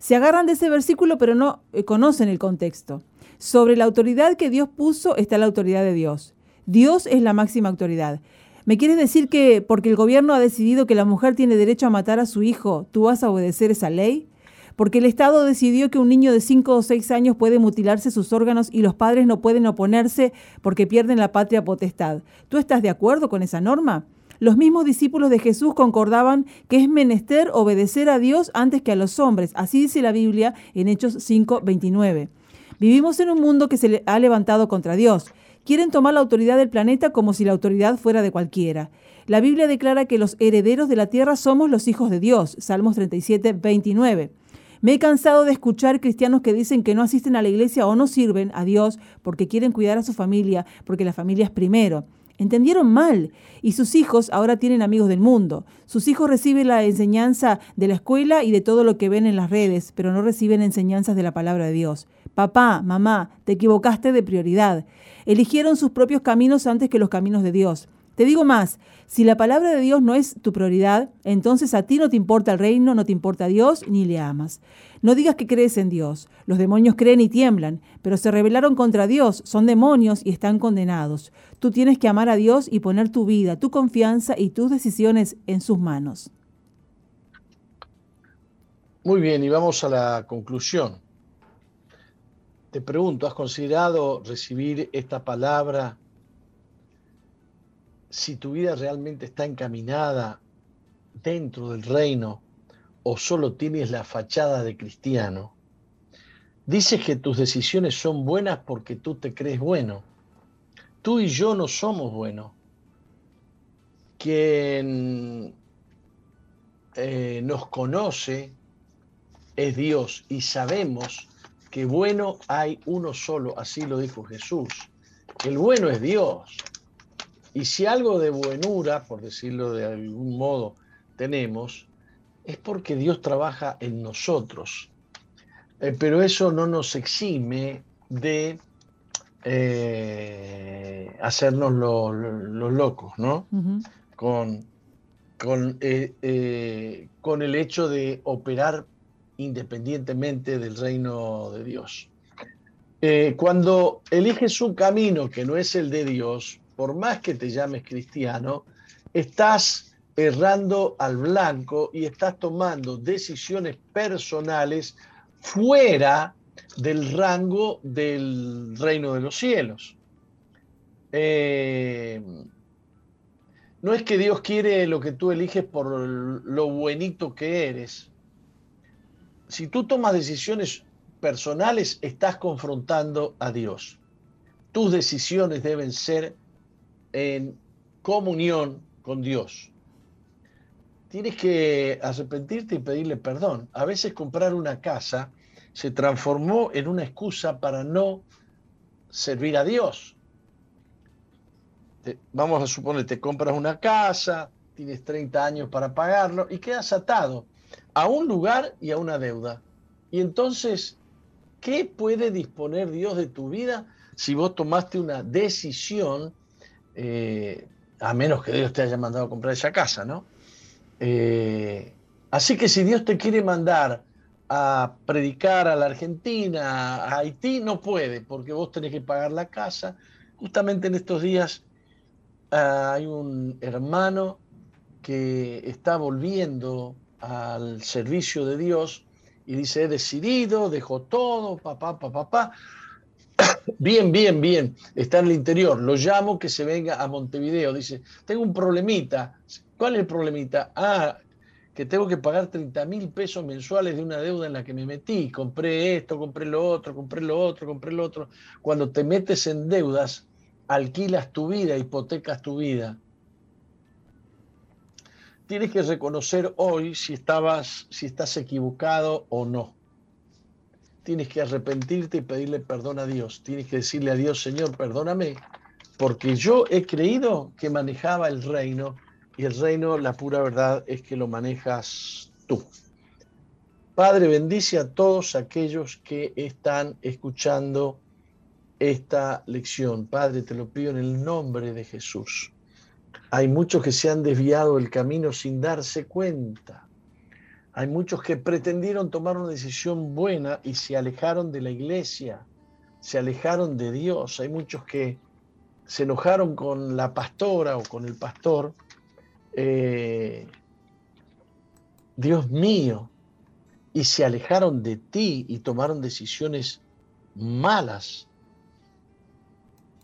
Se agarran de ese versículo pero no eh, conocen el contexto. Sobre la autoridad que Dios puso está la autoridad de Dios. Dios es la máxima autoridad. ¿Me quieres decir que porque el gobierno ha decidido que la mujer tiene derecho a matar a su hijo, tú vas a obedecer esa ley? Porque el Estado decidió que un niño de 5 o 6 años puede mutilarse sus órganos y los padres no pueden oponerse porque pierden la patria potestad. ¿Tú estás de acuerdo con esa norma? Los mismos discípulos de Jesús concordaban que es menester obedecer a Dios antes que a los hombres. Así dice la Biblia en Hechos 5:29. Vivimos en un mundo que se ha levantado contra Dios. Quieren tomar la autoridad del planeta como si la autoridad fuera de cualquiera. La Biblia declara que los herederos de la tierra somos los hijos de Dios. Salmos 37, 29. Me he cansado de escuchar cristianos que dicen que no asisten a la iglesia o no sirven a Dios porque quieren cuidar a su familia, porque la familia es primero. Entendieron mal y sus hijos ahora tienen amigos del mundo. Sus hijos reciben la enseñanza de la escuela y de todo lo que ven en las redes, pero no reciben enseñanzas de la palabra de Dios. Papá, mamá, te equivocaste de prioridad. Eligieron sus propios caminos antes que los caminos de Dios. Te digo más, si la palabra de Dios no es tu prioridad, entonces a ti no te importa el reino, no te importa Dios, ni le amas. No digas que crees en Dios. Los demonios creen y tiemblan, pero se rebelaron contra Dios, son demonios y están condenados. Tú tienes que amar a Dios y poner tu vida, tu confianza y tus decisiones en sus manos. Muy bien, y vamos a la conclusión. Te pregunto, ¿has considerado recibir esta palabra si tu vida realmente está encaminada dentro del reino o solo tienes la fachada de cristiano? Dices que tus decisiones son buenas porque tú te crees bueno. Tú y yo no somos buenos. Quien eh, nos conoce es Dios y sabemos que bueno hay uno solo, así lo dijo Jesús. El bueno es Dios. Y si algo de buenura, por decirlo de algún modo, tenemos, es porque Dios trabaja en nosotros. Eh, pero eso no nos exime de eh, hacernos los locos, ¿no? Con, con, eh, con el hecho de operar independientemente del reino de Dios. cuando eliges un camino que no es el de Dios, por más que te llames cristiano, estás errando al blanco y estás tomando decisiones personales fuera del rango del reino de los cielos. Eh, no es que Dios quiere lo que tú eliges por lo buenito que eres. Si tú tomas decisiones personales, estás confrontando a Dios. Tus decisiones deben ser en comunión con Dios tienes que arrepentirte y pedirle perdón. A veces comprar una casa se transformó en una excusa para no servir a Dios. vamos a suponer, te compras una casa, tienes 30 años para pagarlo y quedas atado a un lugar y a una deuda. Y entonces, ¿qué puede disponer Dios de tu vida si vos tomaste una decisión, eh, a menos que Dios te haya mandado a comprar esa casa, ¿no? Eh, así que si Dios te quiere mandar a predicar a la Argentina, a Haití, no puede, porque vos tenés que pagar la casa. Justamente en estos días ah, hay un hermano que está volviendo al servicio de Dios y dice, he decidido, dejó todo, papá, papá, papá. Bien, bien, bien, está en el interior. Lo llamo que se venga a Montevideo. Dice, tengo un problemita. ¿Cuál es el problemita? Ah, que tengo que pagar 30 mil pesos mensuales de una deuda en la que me metí. Compré esto, compré lo otro, compré lo otro, compré lo otro. Cuando te metes en deudas, alquilas tu vida, hipotecas tu vida. Tienes que reconocer hoy si, estabas, si estás equivocado o no. Tienes que arrepentirte y pedirle perdón a Dios. Tienes que decirle a Dios, Señor, perdóname, porque yo he creído que manejaba el reino y el reino, la pura verdad es que lo manejas tú. Padre, bendice a todos aquellos que están escuchando esta lección. Padre, te lo pido en el nombre de Jesús. Hay muchos que se han desviado del camino sin darse cuenta. Hay muchos que pretendieron tomar una decisión buena y se alejaron de la iglesia, se alejaron de Dios. Hay muchos que se enojaron con la pastora o con el pastor eh, Dios mío, y se alejaron de ti y tomaron decisiones malas.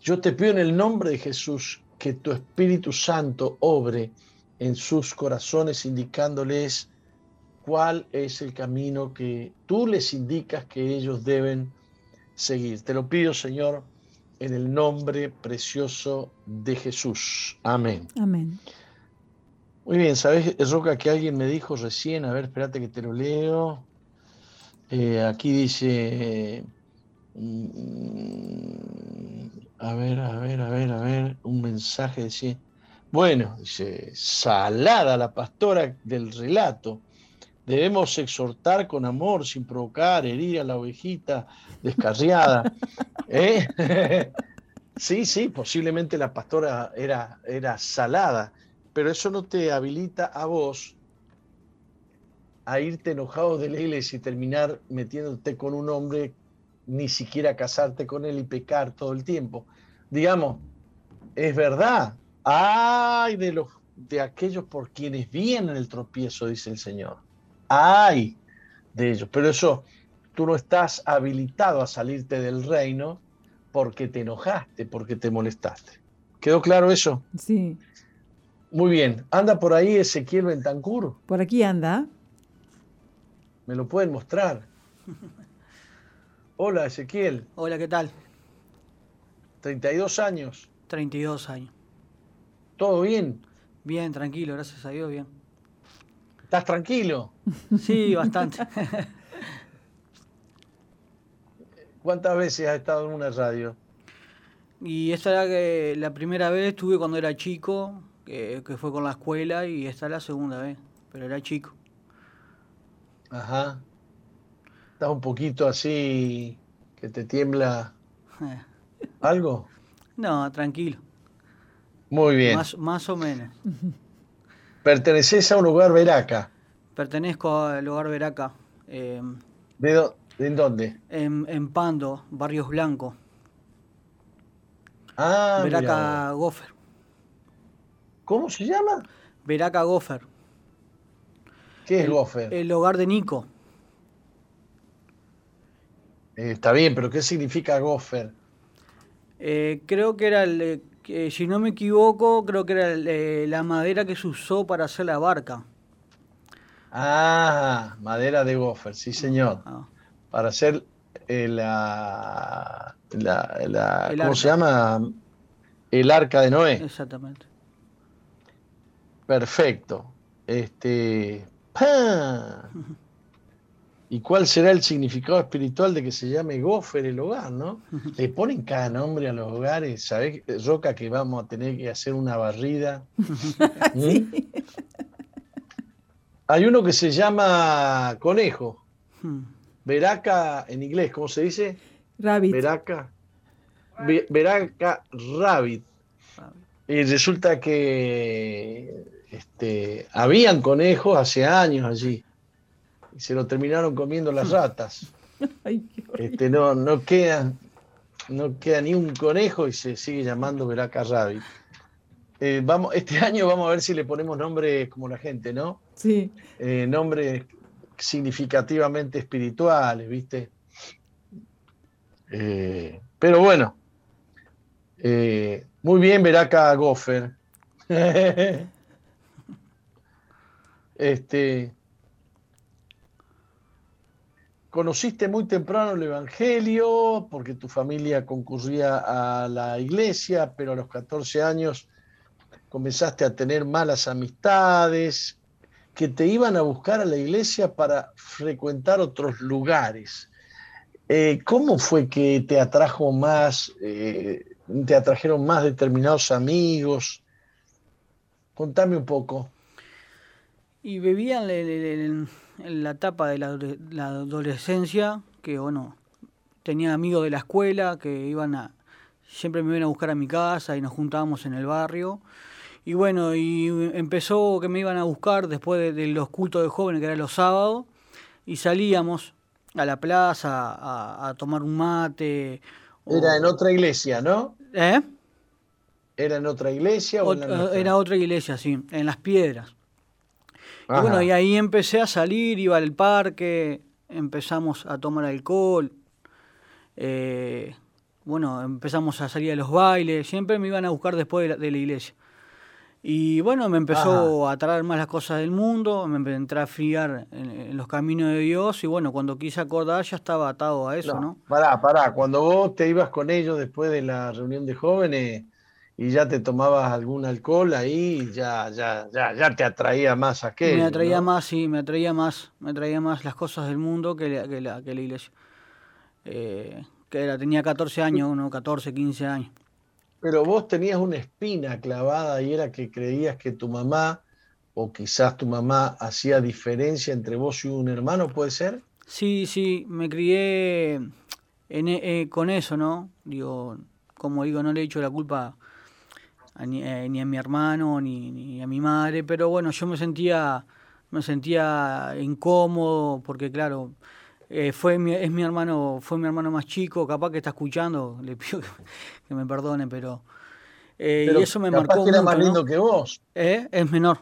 Yo te pido en el nombre de Jesús que tu Espíritu Santo obre en sus corazones indicándoles cuál es el camino que tú les indicas que ellos deben seguir. Te lo pido, Señor, en el nombre precioso de Jesús. Amén. Amén. Muy bien, ¿sabes, Roca, que alguien me dijo recién? A ver, espérate que te lo leo. Eh, aquí dice, mm, a ver, a ver, a ver, a ver, un mensaje decía, bueno, dice, salada la pastora del relato. Debemos exhortar con amor, sin provocar, herir a la ovejita descarriada. ¿Eh? sí, sí, posiblemente la pastora era, era salada pero eso no te habilita a vos a irte enojado de la iglesia y terminar metiéndote con un hombre, ni siquiera casarte con él y pecar todo el tiempo. Digamos, es verdad, ay de los de aquellos por quienes vienen el tropiezo, dice el Señor. Ay de ellos, pero eso tú no estás habilitado a salirte del reino porque te enojaste, porque te molestaste. ¿Quedó claro eso? Sí. Muy bien. ¿Anda por ahí Ezequiel Bentancur? Por aquí anda. ¿Me lo pueden mostrar? Hola, Ezequiel. Hola, ¿qué tal? 32 años. 32 años. ¿Todo bien? Bien, tranquilo, gracias a Dios, bien. ¿Estás tranquilo? Sí, bastante. ¿Cuántas veces has estado en una radio? Y esta era que la primera vez estuve cuando era chico, que, fue con la escuela, y esta es la segunda vez, pero era chico. Ajá. Estás un poquito así, que te tiembla algo. No, tranquilo. Muy bien. Más, o menos. ¿Perteneces a un lugar veraca? Pertenezco al lugar veraca. Eh, ¿De, dónde? En, Pando, Barrios Blancos. Ah, Veraca Gofer. ¿Cómo se llama? Veraca Gofer. ¿Qué es Gofer? El hogar de Nico. Eh, está bien, pero ¿qué significa Gofer? Eh, creo que era, el, si no me equivoco, creo que era eh, la madera que se usó para hacer la barca. Ah, madera de gofer, sí señor. Ah. Para hacer la, la, ¿cómo se llama? El arca de Noé. Exactamente. Perfecto. Este, ¿Y cuál será el significado espiritual de que se llame Gofer el hogar, no? Le ponen cada nombre a los hogares, ¿sabés, Roca, que vamos a tener que hacer una barrida? ¿Mm? Hay uno que se llama Conejo. Hmm. Veraca en inglés, ¿cómo se dice? Rabbit. Veraca. Veraca Rabbit. Y resulta que este, habían conejos hace años allí y se lo terminaron comiendo las ratas. este, no, no, queda, no queda ni un conejo y se sigue llamando Veraca Rabbit. Eh, vamos, este año vamos a ver si le ponemos nombres como la gente, ¿no? Sí. Eh, nombres significativamente espirituales, ¿viste? Eh, pero bueno, muy bien, Veraca Goffer. este, conociste muy temprano el Evangelio porque tu familia concurría a la iglesia, pero a los 14 años comenzaste a tener malas amistades que te iban a buscar a la iglesia para frecuentar otros lugares. Eh, ¿Cómo fue que te atrajo más, eh, te atrajeron más determinados amigos? Contame un poco. Y vivían en, la etapa de la, adolescencia, que bueno, tenía amigos de la escuela que iban a, siempre me iban a buscar a mi casa y nos juntábamos en el barrio. Y bueno, y empezó que me iban a buscar después de, los cultos de jóvenes, que eran los sábados, y salíamos a la plaza a, tomar un mate. Era en otra iglesia, ¿no? ¿Eh? ¿Era en otra iglesia o, en la Era otra iglesia, sí, en Las Piedras. Y bueno, y ahí empecé a salir, iba al parque, empezamos a tomar alcohol, eh, bueno, empezamos a salir a los bailes, siempre me iban a buscar después de la, iglesia. Y bueno, me empezó a traer más las cosas del mundo, me entré a fiar en, los caminos de Dios y bueno, cuando quise acordar ya estaba atado a eso, ¿no? ¿no? Pará, pará, cuando vos te ibas con ellos después de la reunión de jóvenes, y ya te tomabas algún alcohol ahí ya, ya, ya, ya te atraía más aquello. Me atraía más, sí, me atraía más, me atraía más las cosas del mundo que la, que la, que la iglesia. Eh, que era, tenía 14 años, uno 14, 15 años. Pero vos tenías una espina clavada y era que creías que tu mamá, o quizás tu mamá, hacía diferencia entre vos y un hermano, ¿puede ser? Sí, sí, me crié en, eh, con eso, ¿no? Digo, como digo, no le he hecho la culpa eh, ni, a mi hermano ni, a mi madre, pero bueno, yo me sentía, me sentía incómodo porque claro, eh, fue mi, es mi hermano, fue mi hermano más chico, capaz que está escuchando, le pido que, me perdone, pero, eh, y eso me marcó. que era más lindo que vos. Es menor.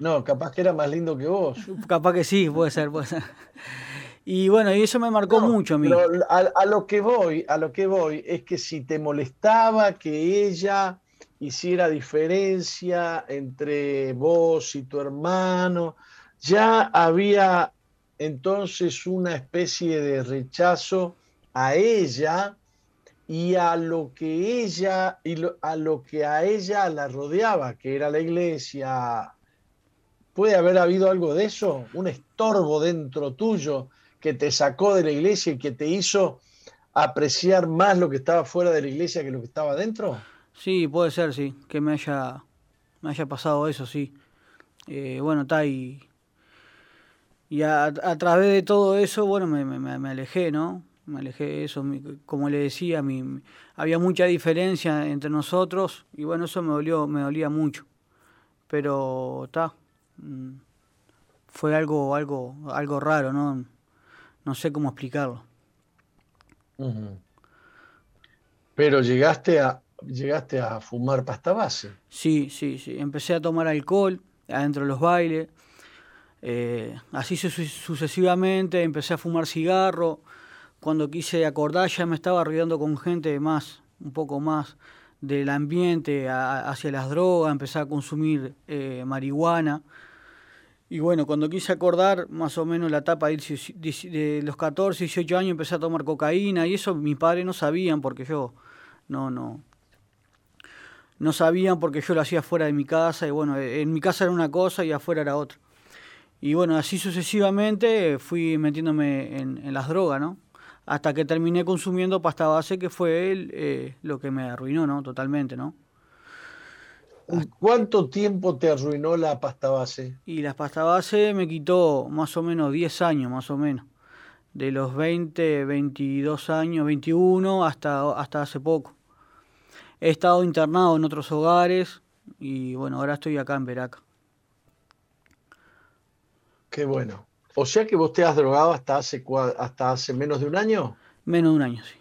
No, capaz que era más lindo que vos. Capaz que sí, puede ser, puede ser. Y bueno, y eso me marcó mucho a mí. a, lo que voy, a lo que voy es que si te molestaba que ella hiciera diferencia entre vos y tu hermano, ya había entonces una especie de rechazo a ella y a lo que ella y a lo que a ella la rodeaba, que era la iglesia, ¿Puede haber habido algo de eso? ¿Un estorbo dentro tuyo que te sacó de la iglesia y que te hizo apreciar más lo que estaba fuera de la iglesia que lo que estaba dentro? Sí, puede ser, sí, que me haya, me haya pasado eso, sí. Eh, bueno, está y, y a, través de todo eso, bueno, me, me, me alejé, ¿no? Me alejé de eso, como le decía, mi, había mucha diferencia entre nosotros y bueno, eso me dolió, me dolía mucho. Pero está, Mm, fue algo, algo, algo raro, ¿no? No sé cómo explicarlo. Pero llegaste a, llegaste a fumar pasta base. Sí, sí, sí. Empecé a tomar alcohol adentro de los bailes. Eh, así sucesivamente empecé a fumar cigarro. Cuando quise acordar ya me estaba rodeando con gente más, un poco más del ambiente hacia las drogas. Empecé a consumir eh, marihuana. Y bueno, cuando quise acordar más o menos la etapa de los 14, 18 años empecé a tomar cocaína y eso mis padres no sabían porque yo no, no, no sabían porque yo lo hacía fuera de mi casa y bueno, en mi casa era una cosa y afuera era otra. Y bueno, así sucesivamente fui metiéndome en, las drogas, ¿no? Hasta que terminé consumiendo pasta base, que fue él eh, lo que me arruinó, ¿no? Totalmente, ¿no? ¿Cuánto tiempo te arruinó la pasta base? Y la pasta base me quitó más o menos 10 años, más o menos. De los 20, 22 años, 21 hasta, hasta hace poco. He estado internado en otros hogares y bueno, ahora estoy acá en Veraca. Qué bueno. O sea que vos te has drogado hasta hace, hasta hace menos de un año. Menos de un año, sí.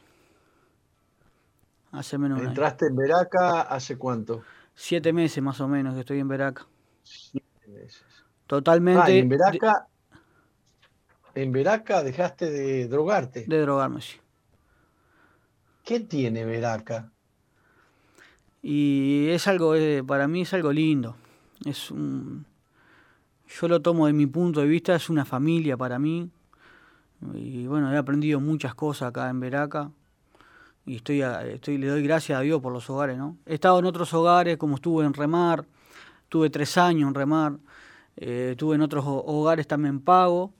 Hace menos de un año. ¿Entraste en Veraca hace cuánto? Siete meses más o menos que estoy en Veraca. Siete meses. Totalmente. Ah, en Veraca. En Veraca dejaste de drogarte. De drogarme, sí. ¿Qué tiene Veraca? Y es algo, eh, para mí es algo lindo. Es un, yo lo tomo de mi punto de vista, es una familia para mí. Y bueno, he aprendido muchas cosas acá en Veraca y estoy, estoy, le doy gracias a Dios por los hogares, ¿no? He estado en otros hogares, como estuve en Remar, tuve tres años en Remar, eh, estuve en otros hogares también pago,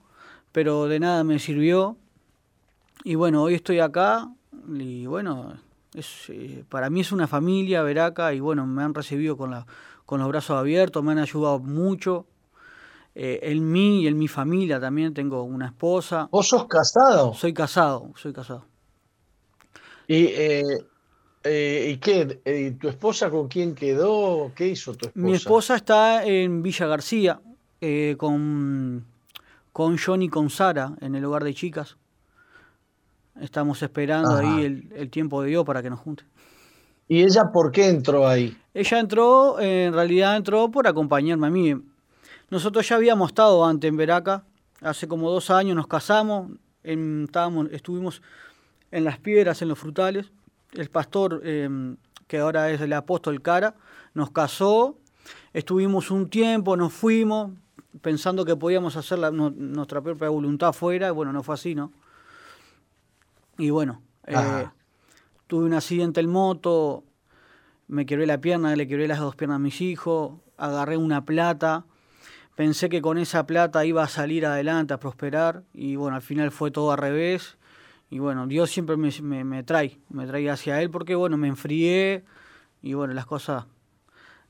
pero de nada me sirvió. Y bueno, hoy estoy acá y bueno, es, eh, para mí es una familia, Veraca, y bueno, me han recibido con, la, con los brazos abiertos, me han ayudado mucho. Eh, en mí y en mi familia también tengo una esposa. ¿Vos sos casado? Soy casado, soy casado. ¿Y, eh, eh, ¿y qué? Eh, ¿Tu esposa con quién quedó? ¿Qué hizo tu esposa? Mi esposa está en Villa García con, con John y con Sara en el hogar de chicas. Estamos esperando ahí el, tiempo de Dios para que nos junte. ¿Y ella por qué entró ahí? Ella entró, en realidad entró por acompañarme a mí. Nosotros ya habíamos estado antes en Veraca, hace como dos años nos casamos, estábamos, estuvimos en las piedras, en los frutales. El pastor, em, que ahora es el apóstol Cara, nos casó, estuvimos un tiempo, nos fuimos, pensando que podíamos hacer nuestra propia voluntad fuera, y bueno, no fue así, ¿no? Y bueno, eh, tuve un accidente en moto, me quebré la pierna, le quebré las dos piernas a mis hijos, agarré una plata, pensé que con esa plata iba a salir adelante, a prosperar, y bueno, al final fue todo al revés, y bueno, Dios siempre me, me, trae, me trae hacia Él porque, bueno, me enfrié y, bueno, las cosas...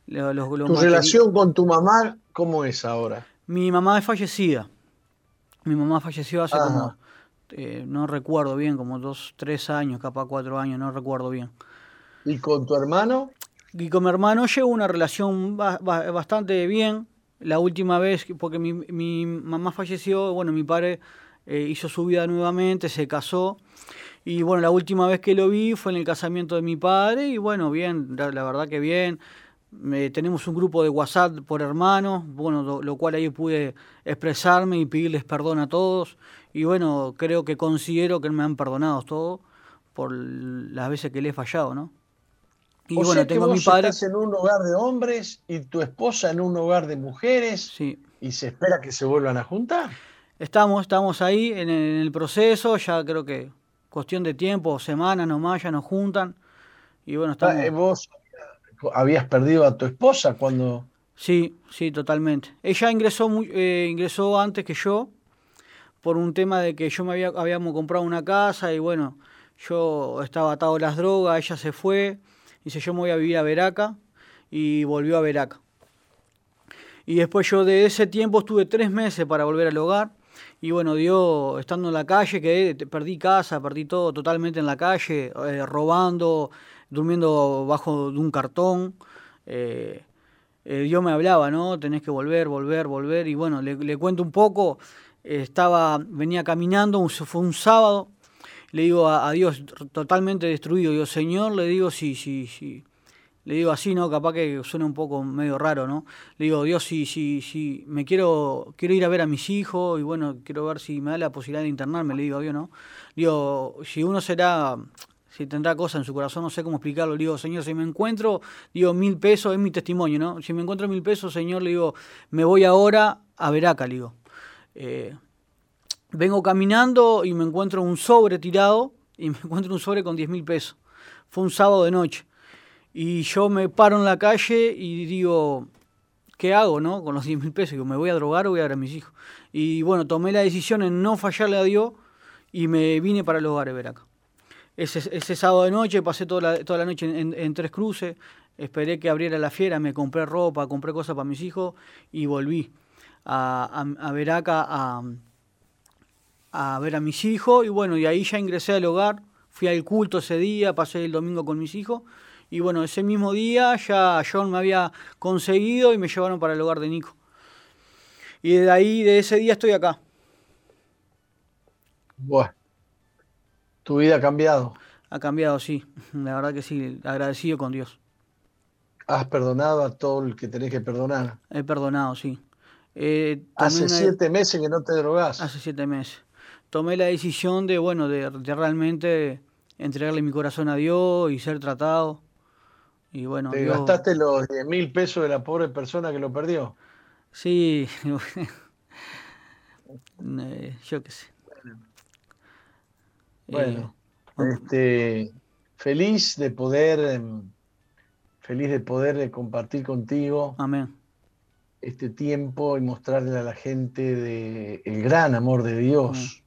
¿Tu relación con tu mamá cómo es ahora? Mi mamá es fallecida. Mi mamá falleció hace como, eh, no recuerdo bien, como dos, tres años, capaz cuatro años, no recuerdo bien. ¿Y con tu hermano? Y con mi hermano llevo una relación bastante bien. La última vez, porque mi, mi mamá falleció, bueno, mi padre eh, hizo su vida nuevamente, se casó. Y bueno, la última vez que lo vi fue en el casamiento de mi padre y bueno, bien, la, verdad que bien. tenemos un grupo de WhatsApp por hermanos, bueno, lo, cual ahí pude expresarme y pedirles perdón a todos. Y bueno, creo que considero que me han perdonado todos por las veces que le he fallado, ¿no? Y bueno, tengo a mi padre. Estás en un hogar de hombres y tu esposa en un hogar de mujeres. Sí. ¿Y se espera que se vuelvan a juntar? Estamos, estamos ahí en el, proceso, ya creo que cuestión de tiempo, semanas nomás, ya nos juntan. Y bueno, estamos... ¿Vos habías perdido a tu esposa cuando Sí, sí, totalmente. Ella ingresó, eh, ingresó antes que yo por un tema de que yo me había, habíamos comprado una casa y bueno, yo estaba atado a las drogas, ella se fue, dice yo me voy a vivir a Veraca y volvió a Veraca. Y después yo de ese tiempo estuve tres meses para volver al hogar y bueno, dio, estando en la calle, que perdí casa, perdí todo totalmente en la calle, eh, robando, durmiendo bajo de un cartón. Eh, Dios me hablaba, ¿no? Tenés que volver, volver, volver. Y bueno, le, cuento un poco. estaba, venía caminando, fue un sábado. Le digo a, Dios, totalmente destruido. Digo, Señor, le digo, sí, sí, sí. Le digo así, ¿no? Capaz que suena un poco medio raro, ¿no? Le digo, Dios, sí, sí, sí, me quiero, quiero ir a ver a mis hijos y bueno, quiero ver si me da la posibilidad de internarme. Le digo, Dios, ¿no? Digo, si uno será si tendrá cosas en su corazón, no sé cómo explicarlo. Le digo, Señor, si me encuentro, digo, mil pesos, es mi testimonio, ¿no? Si me encuentro mil pesos, Señor, le digo, me voy ahora a Veraca, le digo. Eh, vengo caminando y me encuentro un sobre tirado y me encuentro un sobre con diez mil pesos. Fue un sábado de noche. Y yo me paro en la calle y digo, ¿qué hago, no? Con los diez mil pesos. Digo, ¿me voy a drogar o voy a ver a mis hijos? Y bueno, tomé la decisión en no fallarle a Dios y me vine para el hogar de Veraca. Ese, sábado de noche pasé toda la, toda la noche en, Tres Cruces, esperé que abriera la fiera, me compré ropa, compré cosas para mis hijos y volví a, a, Veraca a, a ver a mis hijos y bueno, y ahí ya ingresé al hogar, fui al culto ese día, pasé el domingo con mis hijos y bueno, ese mismo día ya John me había conseguido y me llevaron para el hogar de Nico. Y de ahí, de ese día estoy acá. Bueno. ¿Tu vida ha cambiado? Ha cambiado, sí. La verdad que sí. Agradecido con Dios. ¿Has perdonado a todo el que tenés que perdonar? He perdonado, sí. Eh, hace siete meses que no te drogás. Hace siete meses. Tomé la decisión de, bueno, de, realmente entregarle mi corazón a Dios y ser tratado. Y bueno, ¿Te gastaste los 10 mil pesos de la pobre persona que lo perdió? Sí, eh, yo qué sé. Bueno, este, feliz de poder, em, feliz de poder eh, compartir contigo. Amén. Este tiempo y mostrarle a la gente de, el gran amor de Dios,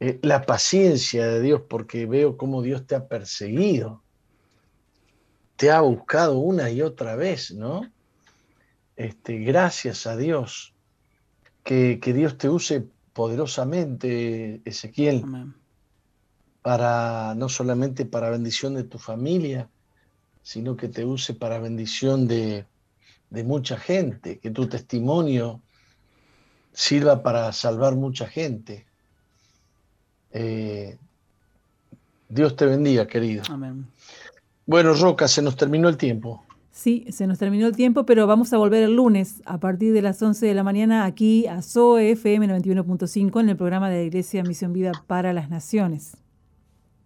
eh, la paciencia de Dios, porque veo cómo Dios te ha perseguido, te ha buscado una y otra vez, ¿no? Este, gracias a Dios, que, que Dios te use poderosamente, Ezequiel. Amén para no solamente para bendición de tu familia, sino que te use para bendición de, mucha gente, que tu testimonio sirva para salvar mucha gente. Eh, Dios te bendiga, querido. Amén. Bueno, Roca, se nos terminó el tiempo. Sí, se nos terminó el tiempo, pero vamos a volver el lunes a partir de las 11 de la mañana aquí a SOE FM 91.5 en el programa de la Iglesia Misión Vida para las Naciones.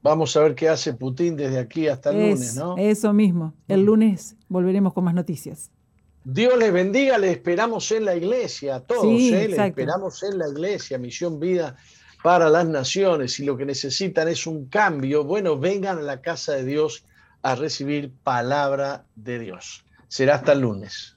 Vamos a ver qué hace Putin desde aquí hasta el lunes, ¿no? Eso mismo. El mm. lunes volveremos con más noticias. Dios les bendiga, les esperamos en la iglesia, a todos, ¿eh? les esperamos en la iglesia, Misión Vida para las Naciones. Si lo que necesitan es un cambio, bueno, vengan a la casa de Dios a recibir palabra de Dios. Será hasta el lunes.